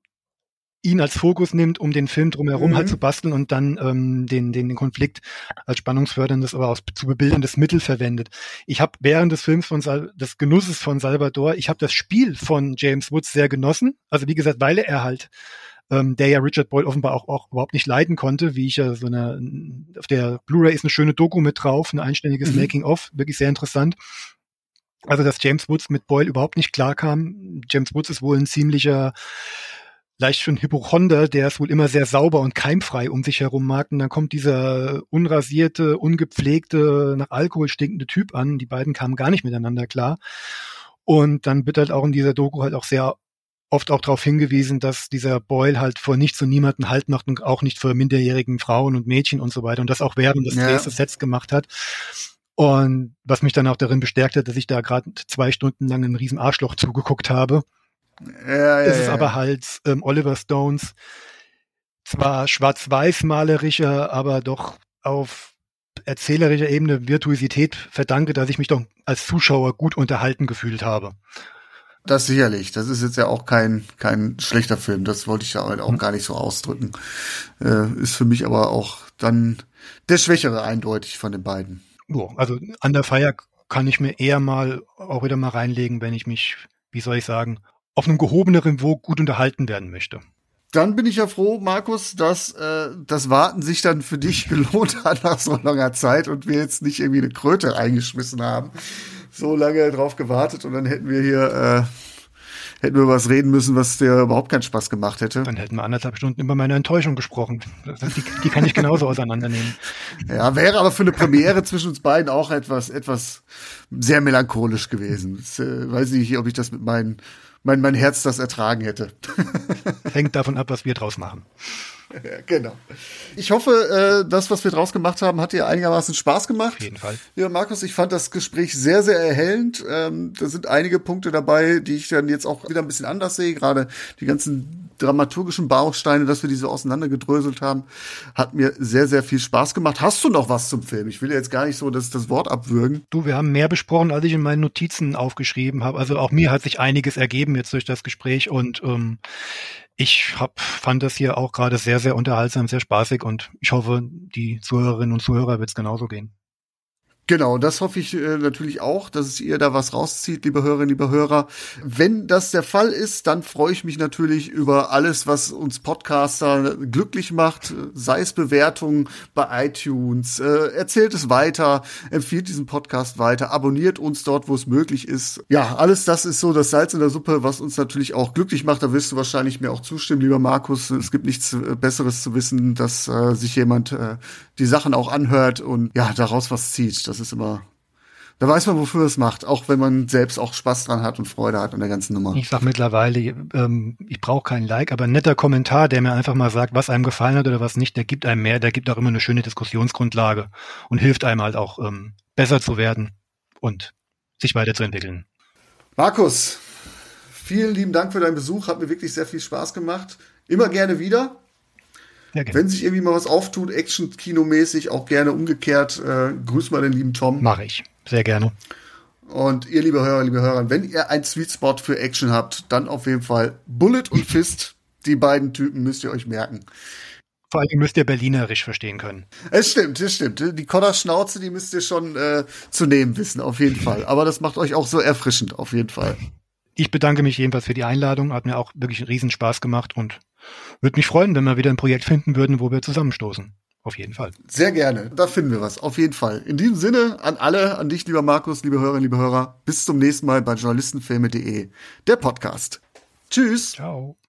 ihn als Fokus nimmt, um den Film drumherum Mhm. halt zu basteln und dann ähm, den, den, den Konflikt als spannungsförderndes, aber auch zu bebilderndes Mittel verwendet. Ich habe während des Films von Sal des Genusses von Salvador, ich habe das Spiel von James Woods sehr genossen. Also wie gesagt, weil er halt, ähm, der ja Richard Boyle offenbar auch, auch überhaupt nicht leiden konnte, wie ich ja so eine, auf der Blu-ray ist eine schöne Doku mit drauf, ein einständiges Mhm. Making-of, wirklich sehr interessant. Also, dass James Woods mit Boyle überhaupt nicht klarkam. James Woods ist wohl ein ziemlicher, leicht schon Hypochonder, der es wohl immer sehr sauber und keimfrei um sich herum mag. Und dann kommt dieser unrasierte, ungepflegte, nach Alkohol stinkende Typ an. Die beiden kamen gar nicht miteinander klar. Und dann wird halt auch in dieser Doku halt auch sehr oft auch darauf hingewiesen, dass dieser Boyle halt vor nichts und niemanden Halt macht und auch nicht vor minderjährigen Frauen und Mädchen und so weiter und das auch während des Ja. Drehs des Sets gemacht hat. Und was mich dann auch darin bestärkt hat, dass ich da gerade zwei Stunden lang einem riesen Arschloch zugeguckt habe, Ja, ja, ist es ja. aber halt ähm, Oliver Stones zwar schwarz-weiß-malerischer, aber doch auf erzählerischer Ebene Virtuosität verdanke, dass ich mich doch als Zuschauer gut unterhalten gefühlt habe. Das sicherlich. Das ist jetzt ja auch kein, kein schlechter Film. Das wollte ich ja auch mhm. gar nicht so ausdrücken. Äh, ist für mich aber auch dann der Schwächere eindeutig von den beiden. Oh, also an der Feier kann ich mir eher mal auch wieder mal reinlegen, wenn ich mich, wie soll ich sagen, auf einem gehobeneren Niveau gut unterhalten werden möchte. Dann bin ich ja froh, Markus, dass äh, das Warten sich dann für dich <laughs> gelohnt hat nach so langer Zeit und wir jetzt nicht irgendwie eine Kröte eingeschmissen haben. So lange drauf gewartet und dann hätten wir hier äh, hätten wir was reden müssen, was dir überhaupt keinen Spaß gemacht hätte. Dann hätten wir anderthalb Stunden über meine Enttäuschung gesprochen. Die, die kann ich genauso <laughs> auseinandernehmen. Ja, wäre aber für eine Premiere zwischen uns beiden auch etwas, etwas sehr melancholisch gewesen. Das, äh, weiß ich nicht, ob ich das mit meinen mein, mein Herz das ertragen hätte. Hängt davon ab, was wir draus machen. <laughs> Ja, genau. Ich hoffe, äh, das, was wir draus gemacht haben, hat dir einigermaßen Spaß gemacht. Auf jeden Fall. Ja, Markus, ich fand das Gespräch sehr, sehr erhellend. Ähm, da sind einige Punkte dabei, die ich dann jetzt auch wieder ein bisschen anders sehe. Gerade die ganzen dramaturgischen Bausteine, dass wir diese auseinandergedröselt haben, hat mir sehr, sehr viel Spaß gemacht. Hast du noch was zum Film? Ich will jetzt gar nicht so das, das Wort abwürgen. Du, wir haben mehr besprochen, als ich in meinen Notizen aufgeschrieben habe. Also auch mir hat sich einiges ergeben jetzt durch das Gespräch und ähm, ich hab, fand das hier auch gerade sehr, sehr unterhaltsam, sehr spaßig und ich hoffe, die Zuhörerinnen und Zuhörer wird es genauso gehen. Genau, das hoffe ich äh, natürlich auch, dass es ihr da was rauszieht, liebe Hörerinnen, liebe Hörer. Wenn das der Fall ist, dann freue ich mich natürlich über alles, was uns Podcaster glücklich macht, sei es Bewertungen bei iTunes, äh, erzählt es weiter, empfiehlt diesen Podcast weiter, abonniert uns dort, wo es möglich ist. Ja, alles das ist so das Salz in der Suppe, was uns natürlich auch glücklich macht. Da wirst du wahrscheinlich mir auch zustimmen, lieber Markus. Es gibt nichts äh, Besseres zu wissen, dass sich jemand die Sachen auch anhört und ja, daraus was zieht. Das ist immer, da weiß man, wofür es macht, auch wenn man selbst auch Spaß dran hat und Freude hat an der ganzen Nummer. Ich sag mittlerweile, ähm, ich brauche keinen Like, aber ein netter Kommentar, der mir einfach mal sagt, was einem gefallen hat oder was nicht, der gibt einem mehr, der gibt auch immer eine schöne Diskussionsgrundlage und hilft einem halt auch ähm, besser zu werden und sich weiterzuentwickeln. Markus, vielen lieben Dank für deinen Besuch, hat mir wirklich sehr viel Spaß gemacht. Immer gerne wieder. Ja, Wenn sich irgendwie mal was auftut, Action-Kino-mäßig, auch gerne umgekehrt, äh, grüß mal den lieben Tom. Mache ich. Sehr gerne. Und ihr, liebe Hörer, liebe Hörer, wenn ihr einen Sweet Spot für Action habt, dann auf jeden Fall Bullet und Fist. Die beiden Typen müsst ihr euch merken. Vor allem müsst ihr Berlinerisch verstehen können. Es stimmt, es stimmt. Die Kodder-Schnauze, die müsst ihr schon äh, zu nehmen wissen, auf jeden Fall. Aber das macht euch auch so erfrischend, auf jeden Fall. Ich bedanke mich jedenfalls für die Einladung. Hat mir auch wirklich einen Riesenspaß gemacht und würde mich freuen, wenn wir wieder ein Projekt finden würden, wo wir zusammenstoßen. Auf jeden Fall. Sehr gerne. Da finden wir was. Auf jeden Fall. In diesem Sinne an alle, an dich, lieber Markus, liebe Hörerinnen, liebe Hörer. Bis zum nächsten Mal bei journalistenfilme.de, der Podcast. Tschüss. Ciao.